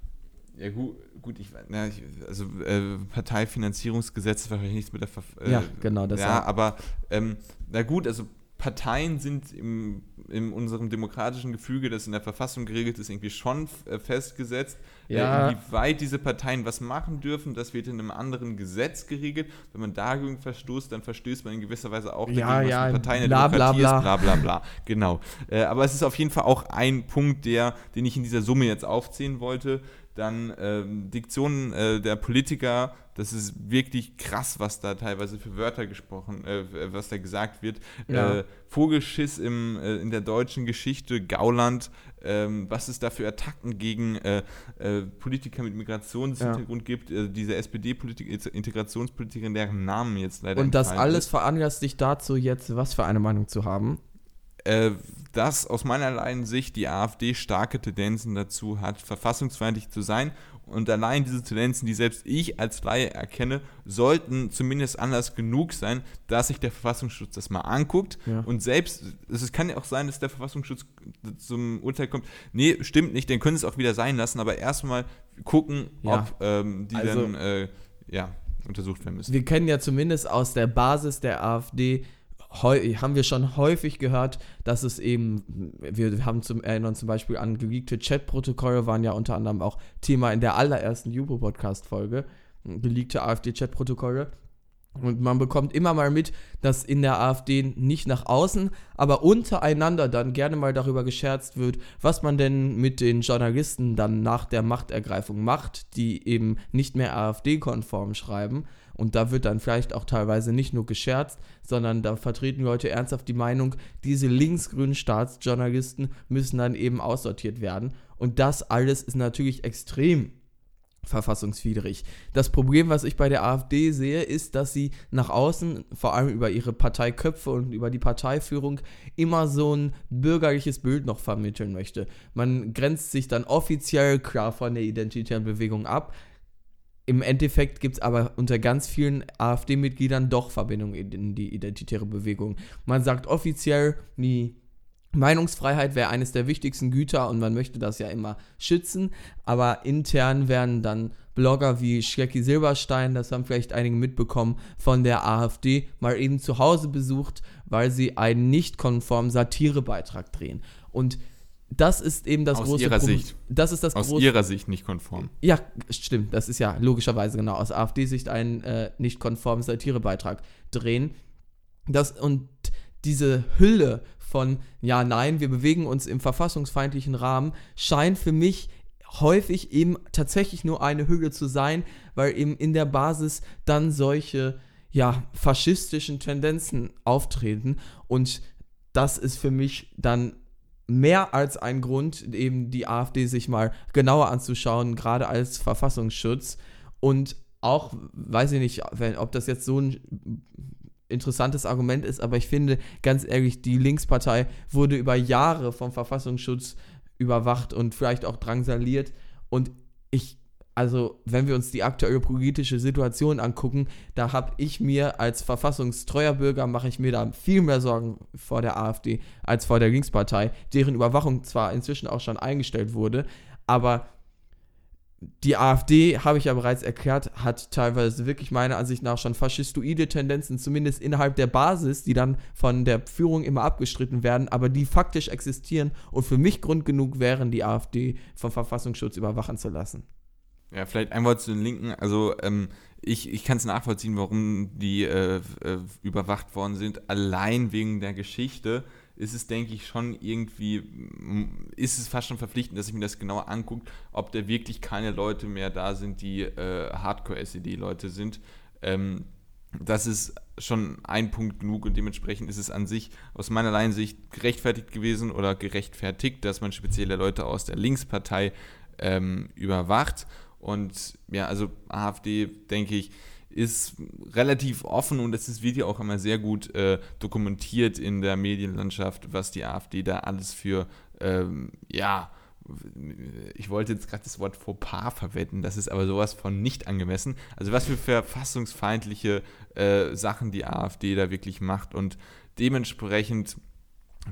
Ja, gut, gut ich, na, ich also äh, Parteifinanzierungsgesetz ist wahrscheinlich nichts mit der Verfassung. ja, genau, das Ja, aber ähm, na gut, also Parteien sind im, in unserem demokratischen Gefüge, das in der Verfassung geregelt ist, irgendwie schon äh, festgesetzt. Äh, ja. Äh, inwieweit diese Parteien was machen dürfen, das wird in einem anderen Gesetz geregelt. Wenn man dagegen verstoßt, dann verstößt man in gewisser Weise auch ja, dagegen, ja, was eine Partei in der Demokratie bla, bla. ist, bla bla bla. Genau. Äh, aber es ist auf jeden Fall auch ein Punkt, der, den ich in dieser Summe jetzt aufzählen wollte, dann ähm, Diktionen äh, der Politiker, das ist wirklich krass, was da teilweise für Wörter gesprochen, äh, was da gesagt wird. Ja. Äh, Vogelschiss im, äh, in der deutschen Geschichte, Gauland, ähm, was es da für Attacken gegen äh, äh, Politiker mit Migrationshintergrund ja. gibt, diese SPD-Integrationspolitikerin, deren Namen jetzt leider Und das alles ist. veranlasst dich dazu, jetzt was für eine Meinung zu haben? Dass aus meiner Sicht die AfD starke Tendenzen dazu hat, verfassungsfeindlich zu sein. Und allein diese Tendenzen, die selbst ich als Laie erkenne, sollten zumindest anders genug sein, dass sich der Verfassungsschutz das mal anguckt. Ja. Und selbst, es kann ja auch sein, dass der Verfassungsschutz zum Urteil kommt, nee, stimmt nicht, dann können sie es auch wieder sein lassen, aber erstmal gucken, ja. ob ähm, die also, dann äh, ja, untersucht werden müssen. Wir kennen ja zumindest aus der Basis der AfD haben wir schon häufig gehört, dass es eben, wir haben zum Erinnern zum Beispiel an geleakte Chatprotokolle, waren ja unter anderem auch Thema in der allerersten Jubo-Podcast-Folge, geleakte AfD-Chatprotokolle. Und man bekommt immer mal mit, dass in der AfD nicht nach außen, aber untereinander dann gerne mal darüber gescherzt wird, was man denn mit den Journalisten dann nach der Machtergreifung macht, die eben nicht mehr AfD-konform schreiben. Und da wird dann vielleicht auch teilweise nicht nur gescherzt, sondern da vertreten Leute ernsthaft die Meinung, diese linksgrünen Staatsjournalisten müssen dann eben aussortiert werden. Und das alles ist natürlich extrem verfassungswidrig. Das Problem, was ich bei der AfD sehe, ist, dass sie nach außen, vor allem über ihre Parteiköpfe und über die Parteiführung, immer so ein bürgerliches Bild noch vermitteln möchte. Man grenzt sich dann offiziell klar von der identitären Bewegung ab, im Endeffekt gibt es aber unter ganz vielen AfD-Mitgliedern doch Verbindungen in die identitäre Bewegung. Man sagt offiziell, die Meinungsfreiheit wäre eines der wichtigsten Güter und man möchte das ja immer schützen, aber intern werden dann Blogger wie Schlecki Silberstein, das haben vielleicht einige mitbekommen, von der AfD mal eben zu Hause besucht, weil sie einen nicht konformen Satirebeitrag drehen. Und das ist eben das aus große ihrer Sicht. Das ist das aus große, ihrer Sicht nicht konform. Ja, stimmt. Das ist ja logischerweise genau aus AfD-Sicht ein äh, nicht konformen Satirebeitrag drehen. Das, und diese Hülle von, ja, nein, wir bewegen uns im verfassungsfeindlichen Rahmen, scheint für mich häufig eben tatsächlich nur eine Hülle zu sein, weil eben in der Basis dann solche, ja, faschistischen Tendenzen auftreten. Und das ist für mich dann mehr als ein Grund, eben die AfD sich mal genauer anzuschauen, gerade als Verfassungsschutz. Und auch, weiß ich nicht, wenn, ob das jetzt so ein interessantes Argument ist, aber ich finde, ganz ehrlich, die Linkspartei wurde über Jahre vom Verfassungsschutz überwacht und vielleicht auch drangsaliert. Und ich also wenn wir uns die aktuelle politische Situation angucken, da habe ich mir als verfassungstreuer Bürger, mache ich mir da viel mehr Sorgen vor der AfD als vor der Linkspartei, deren Überwachung zwar inzwischen auch schon eingestellt wurde, aber die AfD, habe ich ja bereits erklärt, hat teilweise wirklich meiner Ansicht nach schon faschistoide Tendenzen, zumindest innerhalb der Basis, die dann von der Führung immer abgestritten werden, aber die faktisch existieren und für mich Grund genug wären, die AfD vom Verfassungsschutz überwachen zu lassen. Ja, vielleicht ein Wort zu den Linken. Also ähm, ich, ich kann es nachvollziehen, warum die äh, äh, überwacht worden sind, allein wegen der Geschichte ist es, denke ich, schon irgendwie, ist es fast schon verpflichtend, dass ich mir das genauer angucke, ob da wirklich keine Leute mehr da sind, die äh, Hardcore-SED-Leute sind. Ähm, das ist schon ein Punkt genug und dementsprechend ist es an sich aus meiner Laiensicht gerechtfertigt gewesen oder gerechtfertigt, dass man spezielle Leute aus der Linkspartei ähm, überwacht. Und ja, also AfD, denke ich, ist relativ offen und es wird ja auch immer sehr gut äh, dokumentiert in der Medienlandschaft, was die AfD da alles für, ähm, ja, ich wollte jetzt gerade das Wort Fauxpas verwenden, das ist aber sowas von nicht angemessen. Also was für verfassungsfeindliche äh, Sachen die AfD da wirklich macht und dementsprechend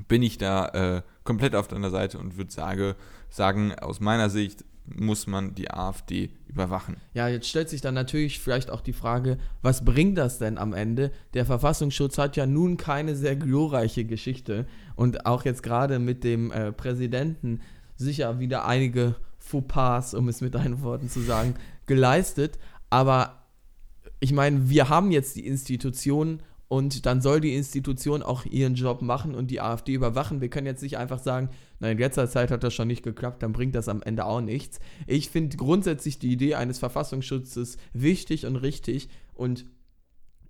bin ich da äh, komplett auf deiner Seite und würde sage, sagen, aus meiner Sicht muss man die AfD überwachen. Ja, jetzt stellt sich dann natürlich vielleicht auch die Frage, was bringt das denn am Ende? Der Verfassungsschutz hat ja nun keine sehr glorreiche Geschichte und auch jetzt gerade mit dem äh, Präsidenten sicher wieder einige Fauxpas, um es mit deinen Worten zu sagen, geleistet. Aber ich meine, wir haben jetzt die Institutionen und dann soll die Institution auch ihren Job machen und die AfD überwachen. Wir können jetzt nicht einfach sagen, nein, in letzter Zeit hat das schon nicht geklappt, dann bringt das am Ende auch nichts. Ich finde grundsätzlich die Idee eines Verfassungsschutzes wichtig und richtig und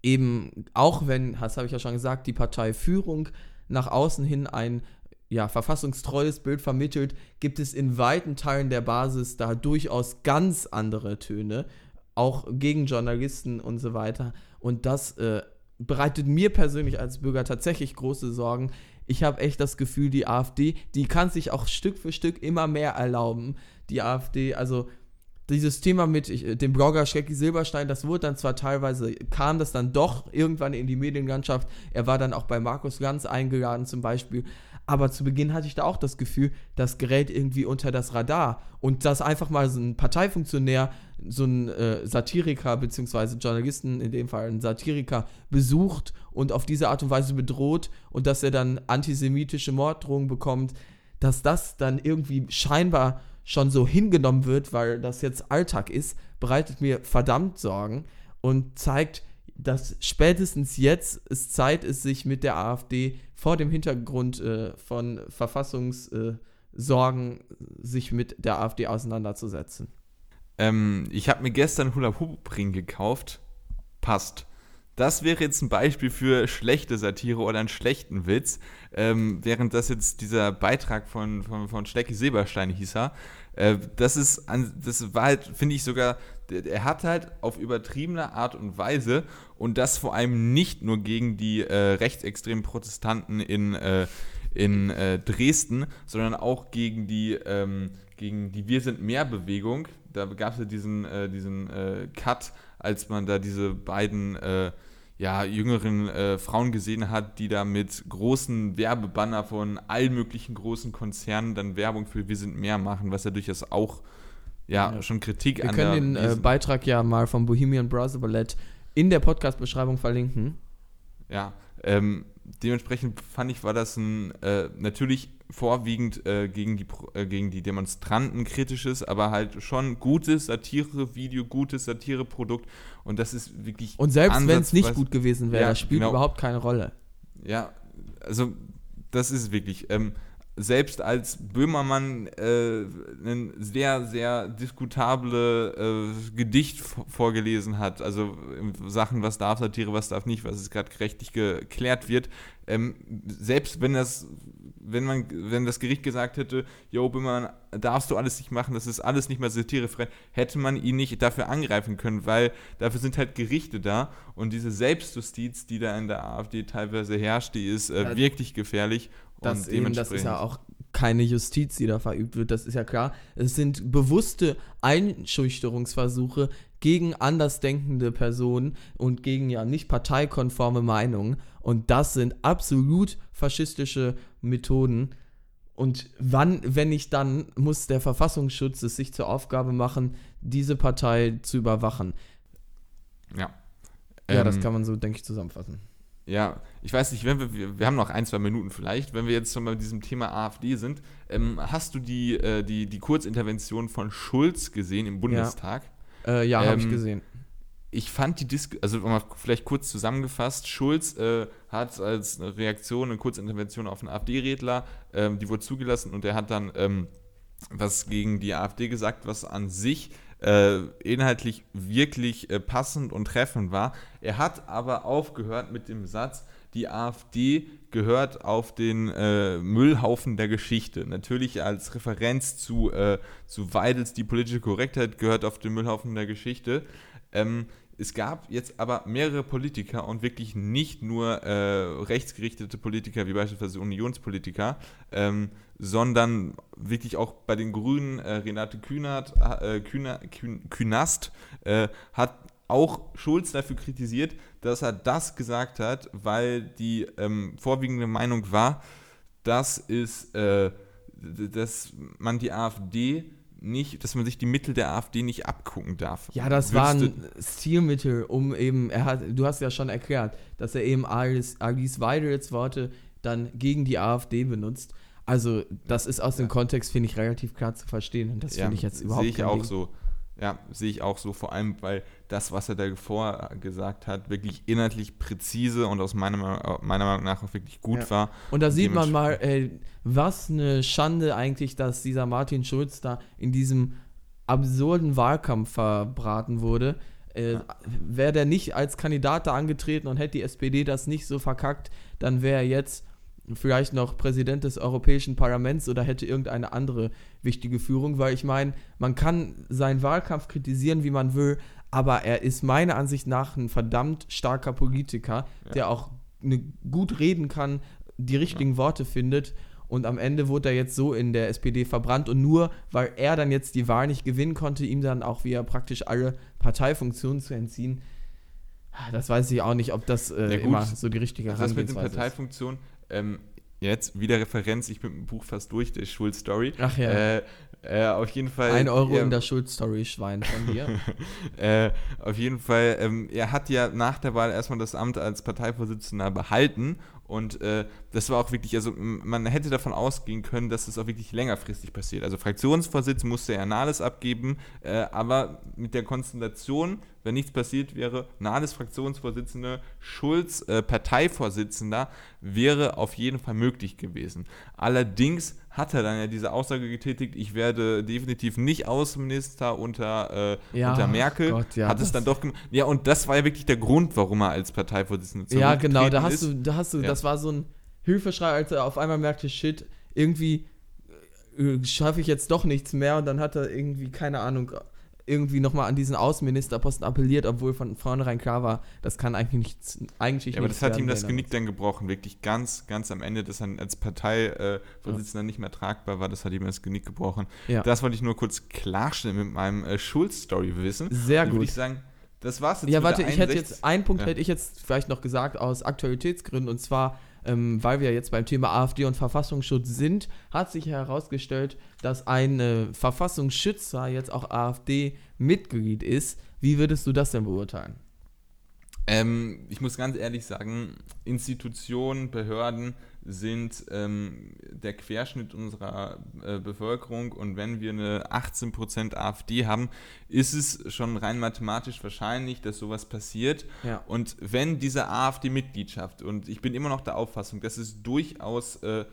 eben auch wenn, das habe ich ja schon gesagt, die Parteiführung nach außen hin ein ja, verfassungstreues Bild vermittelt, gibt es in weiten Teilen der Basis da durchaus ganz andere Töne, auch gegen Journalisten und so weiter. Und das äh, bereitet mir persönlich als Bürger tatsächlich große Sorgen. Ich habe echt das Gefühl, die AfD, die kann sich auch Stück für Stück immer mehr erlauben. Die AfD, also dieses Thema mit ich, dem Blogger Schrecki Silberstein, das wurde dann zwar teilweise, kam das dann doch irgendwann in die Medienlandschaft. Er war dann auch bei Markus Lanz eingeladen zum Beispiel. Aber zu Beginn hatte ich da auch das Gefühl, das gerät irgendwie unter das Radar. Und dass einfach mal so ein Parteifunktionär, so ein äh, Satiriker, beziehungsweise Journalisten, in dem Fall ein Satiriker, besucht und auf diese Art und Weise bedroht und dass er dann antisemitische Morddrohungen bekommt, dass das dann irgendwie scheinbar schon so hingenommen wird, weil das jetzt Alltag ist, bereitet mir verdammt Sorgen und zeigt, dass spätestens jetzt es Zeit ist, sich mit der AfD vor dem Hintergrund äh, von Verfassungssorgen äh, sich mit der AfD auseinanderzusetzen. Ähm, ich habe mir gestern Hula Hoop Ring gekauft. Passt. Das wäre jetzt ein Beispiel für schlechte Satire oder einen schlechten Witz, ähm, während das jetzt dieser Beitrag von, von, von Schlecki Silberstein hieß. Äh, das ist, das war halt, finde ich sogar, er hat halt auf übertriebene Art und Weise und das vor allem nicht nur gegen die äh, rechtsextremen Protestanten in, äh, in äh, Dresden, sondern auch gegen die, ähm, gegen die Wir sind mehr Bewegung. Da gab es ja diesen, äh, diesen äh, Cut, als man da diese beiden ja, jüngeren äh, Frauen gesehen hat, die da mit großen Werbebanner von allen möglichen großen Konzernen dann Werbung für Wir sind mehr machen, was ja durchaus auch ja, ja. schon Kritik Wir an Wir können den äh, Beitrag ja mal vom Bohemian Brother Ballett in der Podcast-Beschreibung verlinken. Ja, ähm, dementsprechend fand ich, war das ein äh, natürlich vorwiegend äh, gegen, die, äh, gegen die Demonstranten kritisches, aber halt schon gutes Satire-Video, gutes Satire-Produkt und das ist wirklich. Und selbst wenn es nicht gut gewesen wäre, ja, das spielt genau. überhaupt keine Rolle. Ja, also das ist wirklich. Ähm, selbst als Böhmermann äh, ein sehr, sehr diskutable äh, Gedicht vorgelesen hat, also Sachen, was darf Satire, was darf nicht, was es gerade rechtlich geklärt wird, ähm, selbst wenn das, wenn man, wenn das Gericht gesagt hätte, Jo, Böhmermann, darfst du alles nicht machen, das ist alles nicht mehr satirefrei, hätte man ihn nicht dafür angreifen können, weil dafür sind halt Gerichte da und diese Selbstjustiz, die da in der AfD teilweise herrscht, die ist äh, ja, wirklich gefährlich das, eben, das ist ja auch keine Justiz, die da verübt wird, das ist ja klar. Es sind bewusste Einschüchterungsversuche gegen andersdenkende Personen und gegen ja nicht parteikonforme Meinungen. Und das sind absolut faschistische Methoden. Und wann, wenn nicht dann, muss der Verfassungsschutz es sich zur Aufgabe machen, diese Partei zu überwachen. Ja. Ja, ähm, das kann man so, denke ich, zusammenfassen. Ja, ich weiß nicht, wenn wir, wir haben noch ein, zwei Minuten vielleicht, wenn wir jetzt schon bei diesem Thema AfD sind, ähm, hast du die, äh, die, die Kurzintervention von Schulz gesehen im Bundestag? Ja, äh, ja ähm, habe ich gesehen. Ich fand die Diskussion, also mal vielleicht kurz zusammengefasst, Schulz äh, hat als Reaktion eine Kurzintervention auf einen AfD-Redler, ähm, die wurde zugelassen und er hat dann ähm, was gegen die AfD gesagt, was an sich äh, inhaltlich wirklich äh, passend und treffend war. Er hat aber aufgehört mit dem Satz, die AfD gehört auf den äh, Müllhaufen der Geschichte. Natürlich als Referenz zu, äh, zu Weidels, die politische Korrektheit gehört auf den Müllhaufen der Geschichte. Ähm, es gab jetzt aber mehrere Politiker und wirklich nicht nur äh, rechtsgerichtete Politiker wie beispielsweise Unionspolitiker, ähm, sondern wirklich auch bei den Grünen, äh, Renate Kühnert, äh, Kühner, Kühn, Künast äh, hat auch Schulz dafür kritisiert, dass er das gesagt hat, weil die ähm, vorwiegende Meinung war, dass, ist, äh, dass man die AfD nicht, dass man sich die Mittel der AfD nicht abgucken darf. Ja, das war ein Stilmittel, um eben, er hat, du hast ja schon erklärt, dass er eben Alice, Alice Weidels Worte dann gegen die AfD benutzt. Also, das ist aus dem Kontext, finde ich, relativ klar zu verstehen. Und das ja, finde ich jetzt überhaupt nicht. Sehe ich auch Ding. so. Ja, sehe ich auch so, vor allem, weil das, was er davor gesagt hat, wirklich inhaltlich präzise und aus meiner, meiner Meinung nach auch wirklich gut ja. war. Und da sieht man mal, ey, was eine Schande eigentlich, dass dieser Martin Schulz da in diesem absurden Wahlkampf verbraten wurde. Äh, ja. Wäre der nicht als Kandidat da angetreten und hätte die SPD das nicht so verkackt, dann wäre er jetzt vielleicht noch Präsident des Europäischen Parlaments oder hätte irgendeine andere wichtige Führung, weil ich meine, man kann seinen Wahlkampf kritisieren, wie man will, aber er ist meiner Ansicht nach ein verdammt starker Politiker, ja. der auch ne, gut reden kann, die richtigen ja. Worte findet und am Ende wurde er jetzt so in der SPD verbrannt und nur weil er dann jetzt die Wahl nicht gewinnen konnte, ihm dann auch wieder praktisch alle Parteifunktionen zu entziehen. Das weiß ich auch nicht, ob das äh, ja, immer so die richtige Herangehensweise ist. Das mit den Parteifunktionen, ähm, jetzt wieder Referenz, ich bin mit dem Buch fast durch, der Schulz-Story. Ach ja. Äh, äh, auf jeden Fall. Ein Euro er, in der Schulz-Story, Schwein von dir. äh, auf jeden Fall, ähm, er hat ja nach der Wahl erstmal das Amt als Parteivorsitzender behalten und äh, das war auch wirklich, also man hätte davon ausgehen können, dass es auch wirklich längerfristig passiert. Also Fraktionsvorsitz musste er Nahles abgeben, äh, aber mit der Konstellation, wenn nichts passiert wäre, Nahles Fraktionsvorsitzende, Schulz äh, Parteivorsitzender, wäre auf jeden Fall möglich gewesen. Allerdings hat er dann ja diese Aussage getätigt, ich werde definitiv nicht Außenminister unter, äh, ja, unter Merkel. Gott, ja, hat es dann doch Ja, und das war ja wirklich der Grund, warum er als Parteivorsitzender Ja, genau, da hast ist. du, da hast du, ja. das war so ein Hilfeschrei, als er auf einmal merkte, shit, irgendwie äh, schaffe ich jetzt doch nichts mehr und dann hat er irgendwie, keine Ahnung, irgendwie nochmal an diesen Außenministerposten appelliert, obwohl von vornherein klar war, das kann eigentlich nichts, eigentlich ja, aber das hat ihm das Genick dann gebrochen, wirklich ganz, ganz am Ende, dass er als Parteivorsitzender ja. nicht mehr tragbar war, das hat ihm das Genick gebrochen. Ja. Das wollte ich nur kurz klarstellen mit meinem äh, Schulz-Story-Wissen. Sehr gut. würde ich sagen, das war's jetzt. Ja, warte, ich hätte jetzt, einen Punkt ja. hätte ich jetzt vielleicht noch gesagt aus Aktualitätsgründen und zwar ähm, weil wir jetzt beim Thema AfD und Verfassungsschutz sind, hat sich herausgestellt, dass ein äh, Verfassungsschützer jetzt auch AfD-Mitglied ist. Wie würdest du das denn beurteilen? Ähm, ich muss ganz ehrlich sagen, Institutionen, Behörden sind ähm, der Querschnitt unserer äh, Bevölkerung und wenn wir eine 18% AfD haben, ist es schon rein mathematisch wahrscheinlich, dass sowas passiert. Ja. Und wenn diese AfD-Mitgliedschaft, und ich bin immer noch der Auffassung, dass es durchaus äh,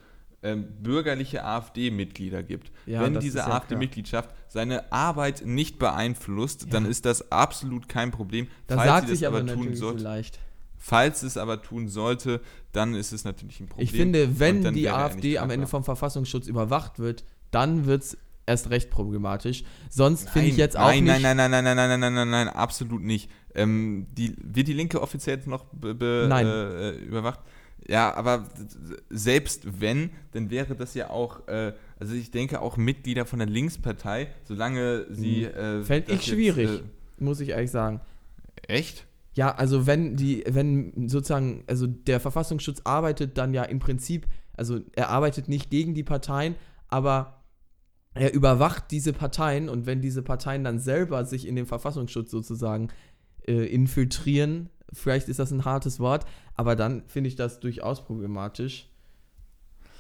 äh, bürgerliche AfD-Mitglieder gibt, ja, wenn diese ja AfD-Mitgliedschaft seine Arbeit nicht beeinflusst, dann ist das absolut kein Problem. Das falls sagt sie das sich aber, aber tun sollte. So leicht. Falls es aber tun sollte, dann ist es natürlich ein Problem. Ich finde, wenn die AfD am Ende vom Verfassungsschutz überwacht wird, dann wird es erst recht problematisch. Sonst finde ich jetzt auch nein, nicht. Nein, nein, nein, nein, nein, nein, nein, nein, nein, absolut nicht. Ähm, die, wird die Linke offiziell jetzt noch be, be, äh, überwacht? Ja, aber selbst wenn, dann wäre das ja auch, äh, also ich denke auch Mitglieder von der Linkspartei, solange sie. Hm. Äh, Fände ich schwierig, jetzt, äh, muss ich ehrlich sagen. Echt? Ja, also wenn die, wenn sozusagen, also der Verfassungsschutz arbeitet dann ja im Prinzip also er arbeitet nicht gegen die Parteien, aber er überwacht diese Parteien und wenn diese Parteien dann selber sich in den Verfassungsschutz sozusagen äh, infiltrieren, vielleicht ist das ein hartes Wort, aber dann finde ich das durchaus problematisch.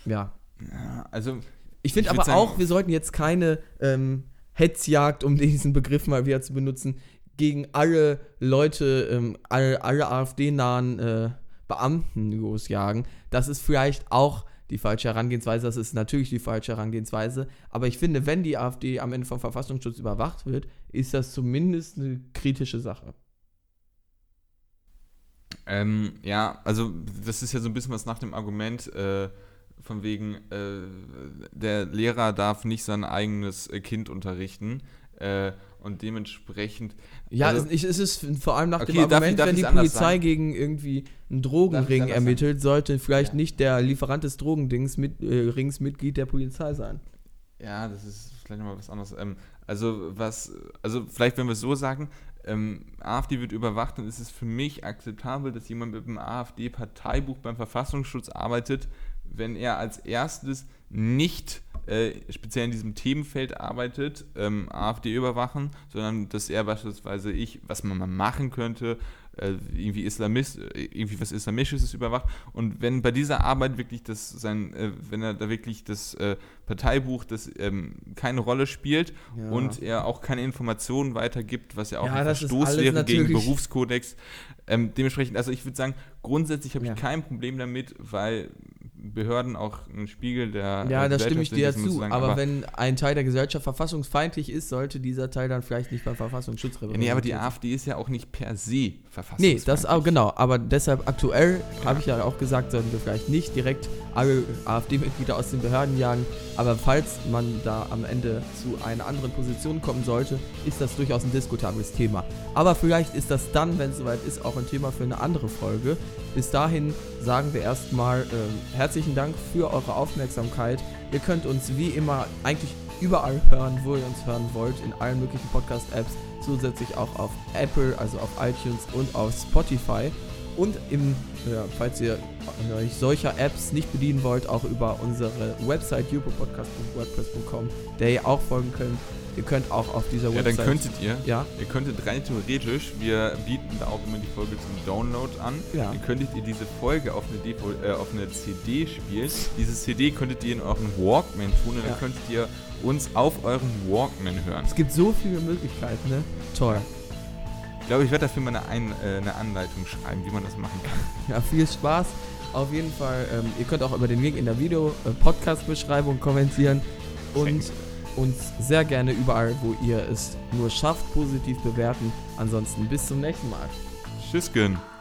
Ja. ja also. Ich finde aber sagen, auch, wir sollten jetzt keine ähm, Hetzjagd, um diesen Begriff mal wieder zu benutzen, gegen alle Leute, ähm, alle, alle AfD-nahen äh, Beamten losjagen. Das ist vielleicht auch die falsche Herangehensweise. Das ist natürlich die falsche Herangehensweise. Aber ich finde, wenn die AfD am Ende vom Verfassungsschutz überwacht wird, ist das zumindest eine kritische Sache. Ähm, ja, also das ist ja so ein bisschen was nach dem Argument, äh, von wegen, äh, der Lehrer darf nicht sein eigenes äh, Kind unterrichten. Äh, und dementsprechend. Ja, also, es, ist vor allem nach okay, dem Argument, darf wenn die Polizei gegen irgendwie einen Drogenring ermittelt, sollte vielleicht ja. nicht der Lieferant des Drogendings mit, äh, Rings Mitglied der Polizei sein. Ja, das ist vielleicht nochmal was anderes. Ähm, also was, also vielleicht wenn wir es so sagen, ähm, AfD wird überwacht, dann ist es für mich akzeptabel, dass jemand mit dem AfD-Parteibuch beim Verfassungsschutz arbeitet, wenn er als erstes nicht äh, speziell in diesem Themenfeld arbeitet, ähm, AfD überwachen, sondern dass er beispielsweise ich, was man mal machen könnte, irgendwie Islamist, äh, irgendwie was Islamistisches überwacht. Und wenn bei dieser Arbeit wirklich das sein, äh, wenn er da wirklich das äh, Parteibuch, das ähm, keine Rolle spielt ja. und er auch keine Informationen weitergibt, was ja auch ja, ein Verstoß wäre gegen Berufskodex. Ähm, dementsprechend, also ich würde sagen, grundsätzlich habe ich ja. kein Problem damit, weil Behörden auch ein Spiegel der Ja, da stimme ich dir zu. Sagen, aber, aber, wenn ein Teil der Gesellschaft verfassungsfeindlich ist, sollte dieser Teil dann vielleicht nicht beim Verfassungsschutz repräsentiert ja, Nee, aber die AfD ist ja auch nicht per se verfassungsfeindlich. Nee, das auch, genau. Aber deshalb aktuell ja. habe ich ja auch gesagt, sollten wir vielleicht nicht direkt alle AfD-Mitglieder aus den Behörden jagen. Aber falls man da am Ende zu einer anderen Position kommen sollte, ist das durchaus ein diskutables Thema. Aber vielleicht ist das dann, wenn es soweit ist, auch ein Thema für eine andere Folge. Bis dahin sagen wir erstmal äh, herzlichen Dank für eure Aufmerksamkeit. Ihr könnt uns wie immer eigentlich überall hören, wo ihr uns hören wollt, in allen möglichen Podcast-Apps, zusätzlich auch auf Apple, also auf iTunes und auf Spotify. Und im, ja, falls ihr euch solcher Apps nicht bedienen wollt, auch über unsere Website jupopodcast.wordpress.com, der ihr auch folgen könnt. Ihr könnt auch auf dieser Website. Ja, dann könntet ihr. Ja. Ihr könntet rein theoretisch, wir bieten da auch immer die Folge zum Download an. Ja. Dann könntet ihr diese Folge auf eine, DVD, äh, auf eine CD spielen. Diese CD könntet ihr in euren Walkman tun und ja. dann könntet ihr uns auf euren Walkman hören. Es gibt so viele Möglichkeiten, ne? Toll. Ich glaube, ich werde dafür mal eine, Ein äh, eine Anleitung schreiben, wie man das machen kann. Ja, viel Spaß. Auf jeden Fall, ähm, ihr könnt auch über den Link in der Video-Podcast-Beschreibung äh, kommentieren und uns sehr gerne überall, wo ihr es nur schafft, positiv bewerten. Ansonsten bis zum nächsten Mal. Tschüss, Tschüssken.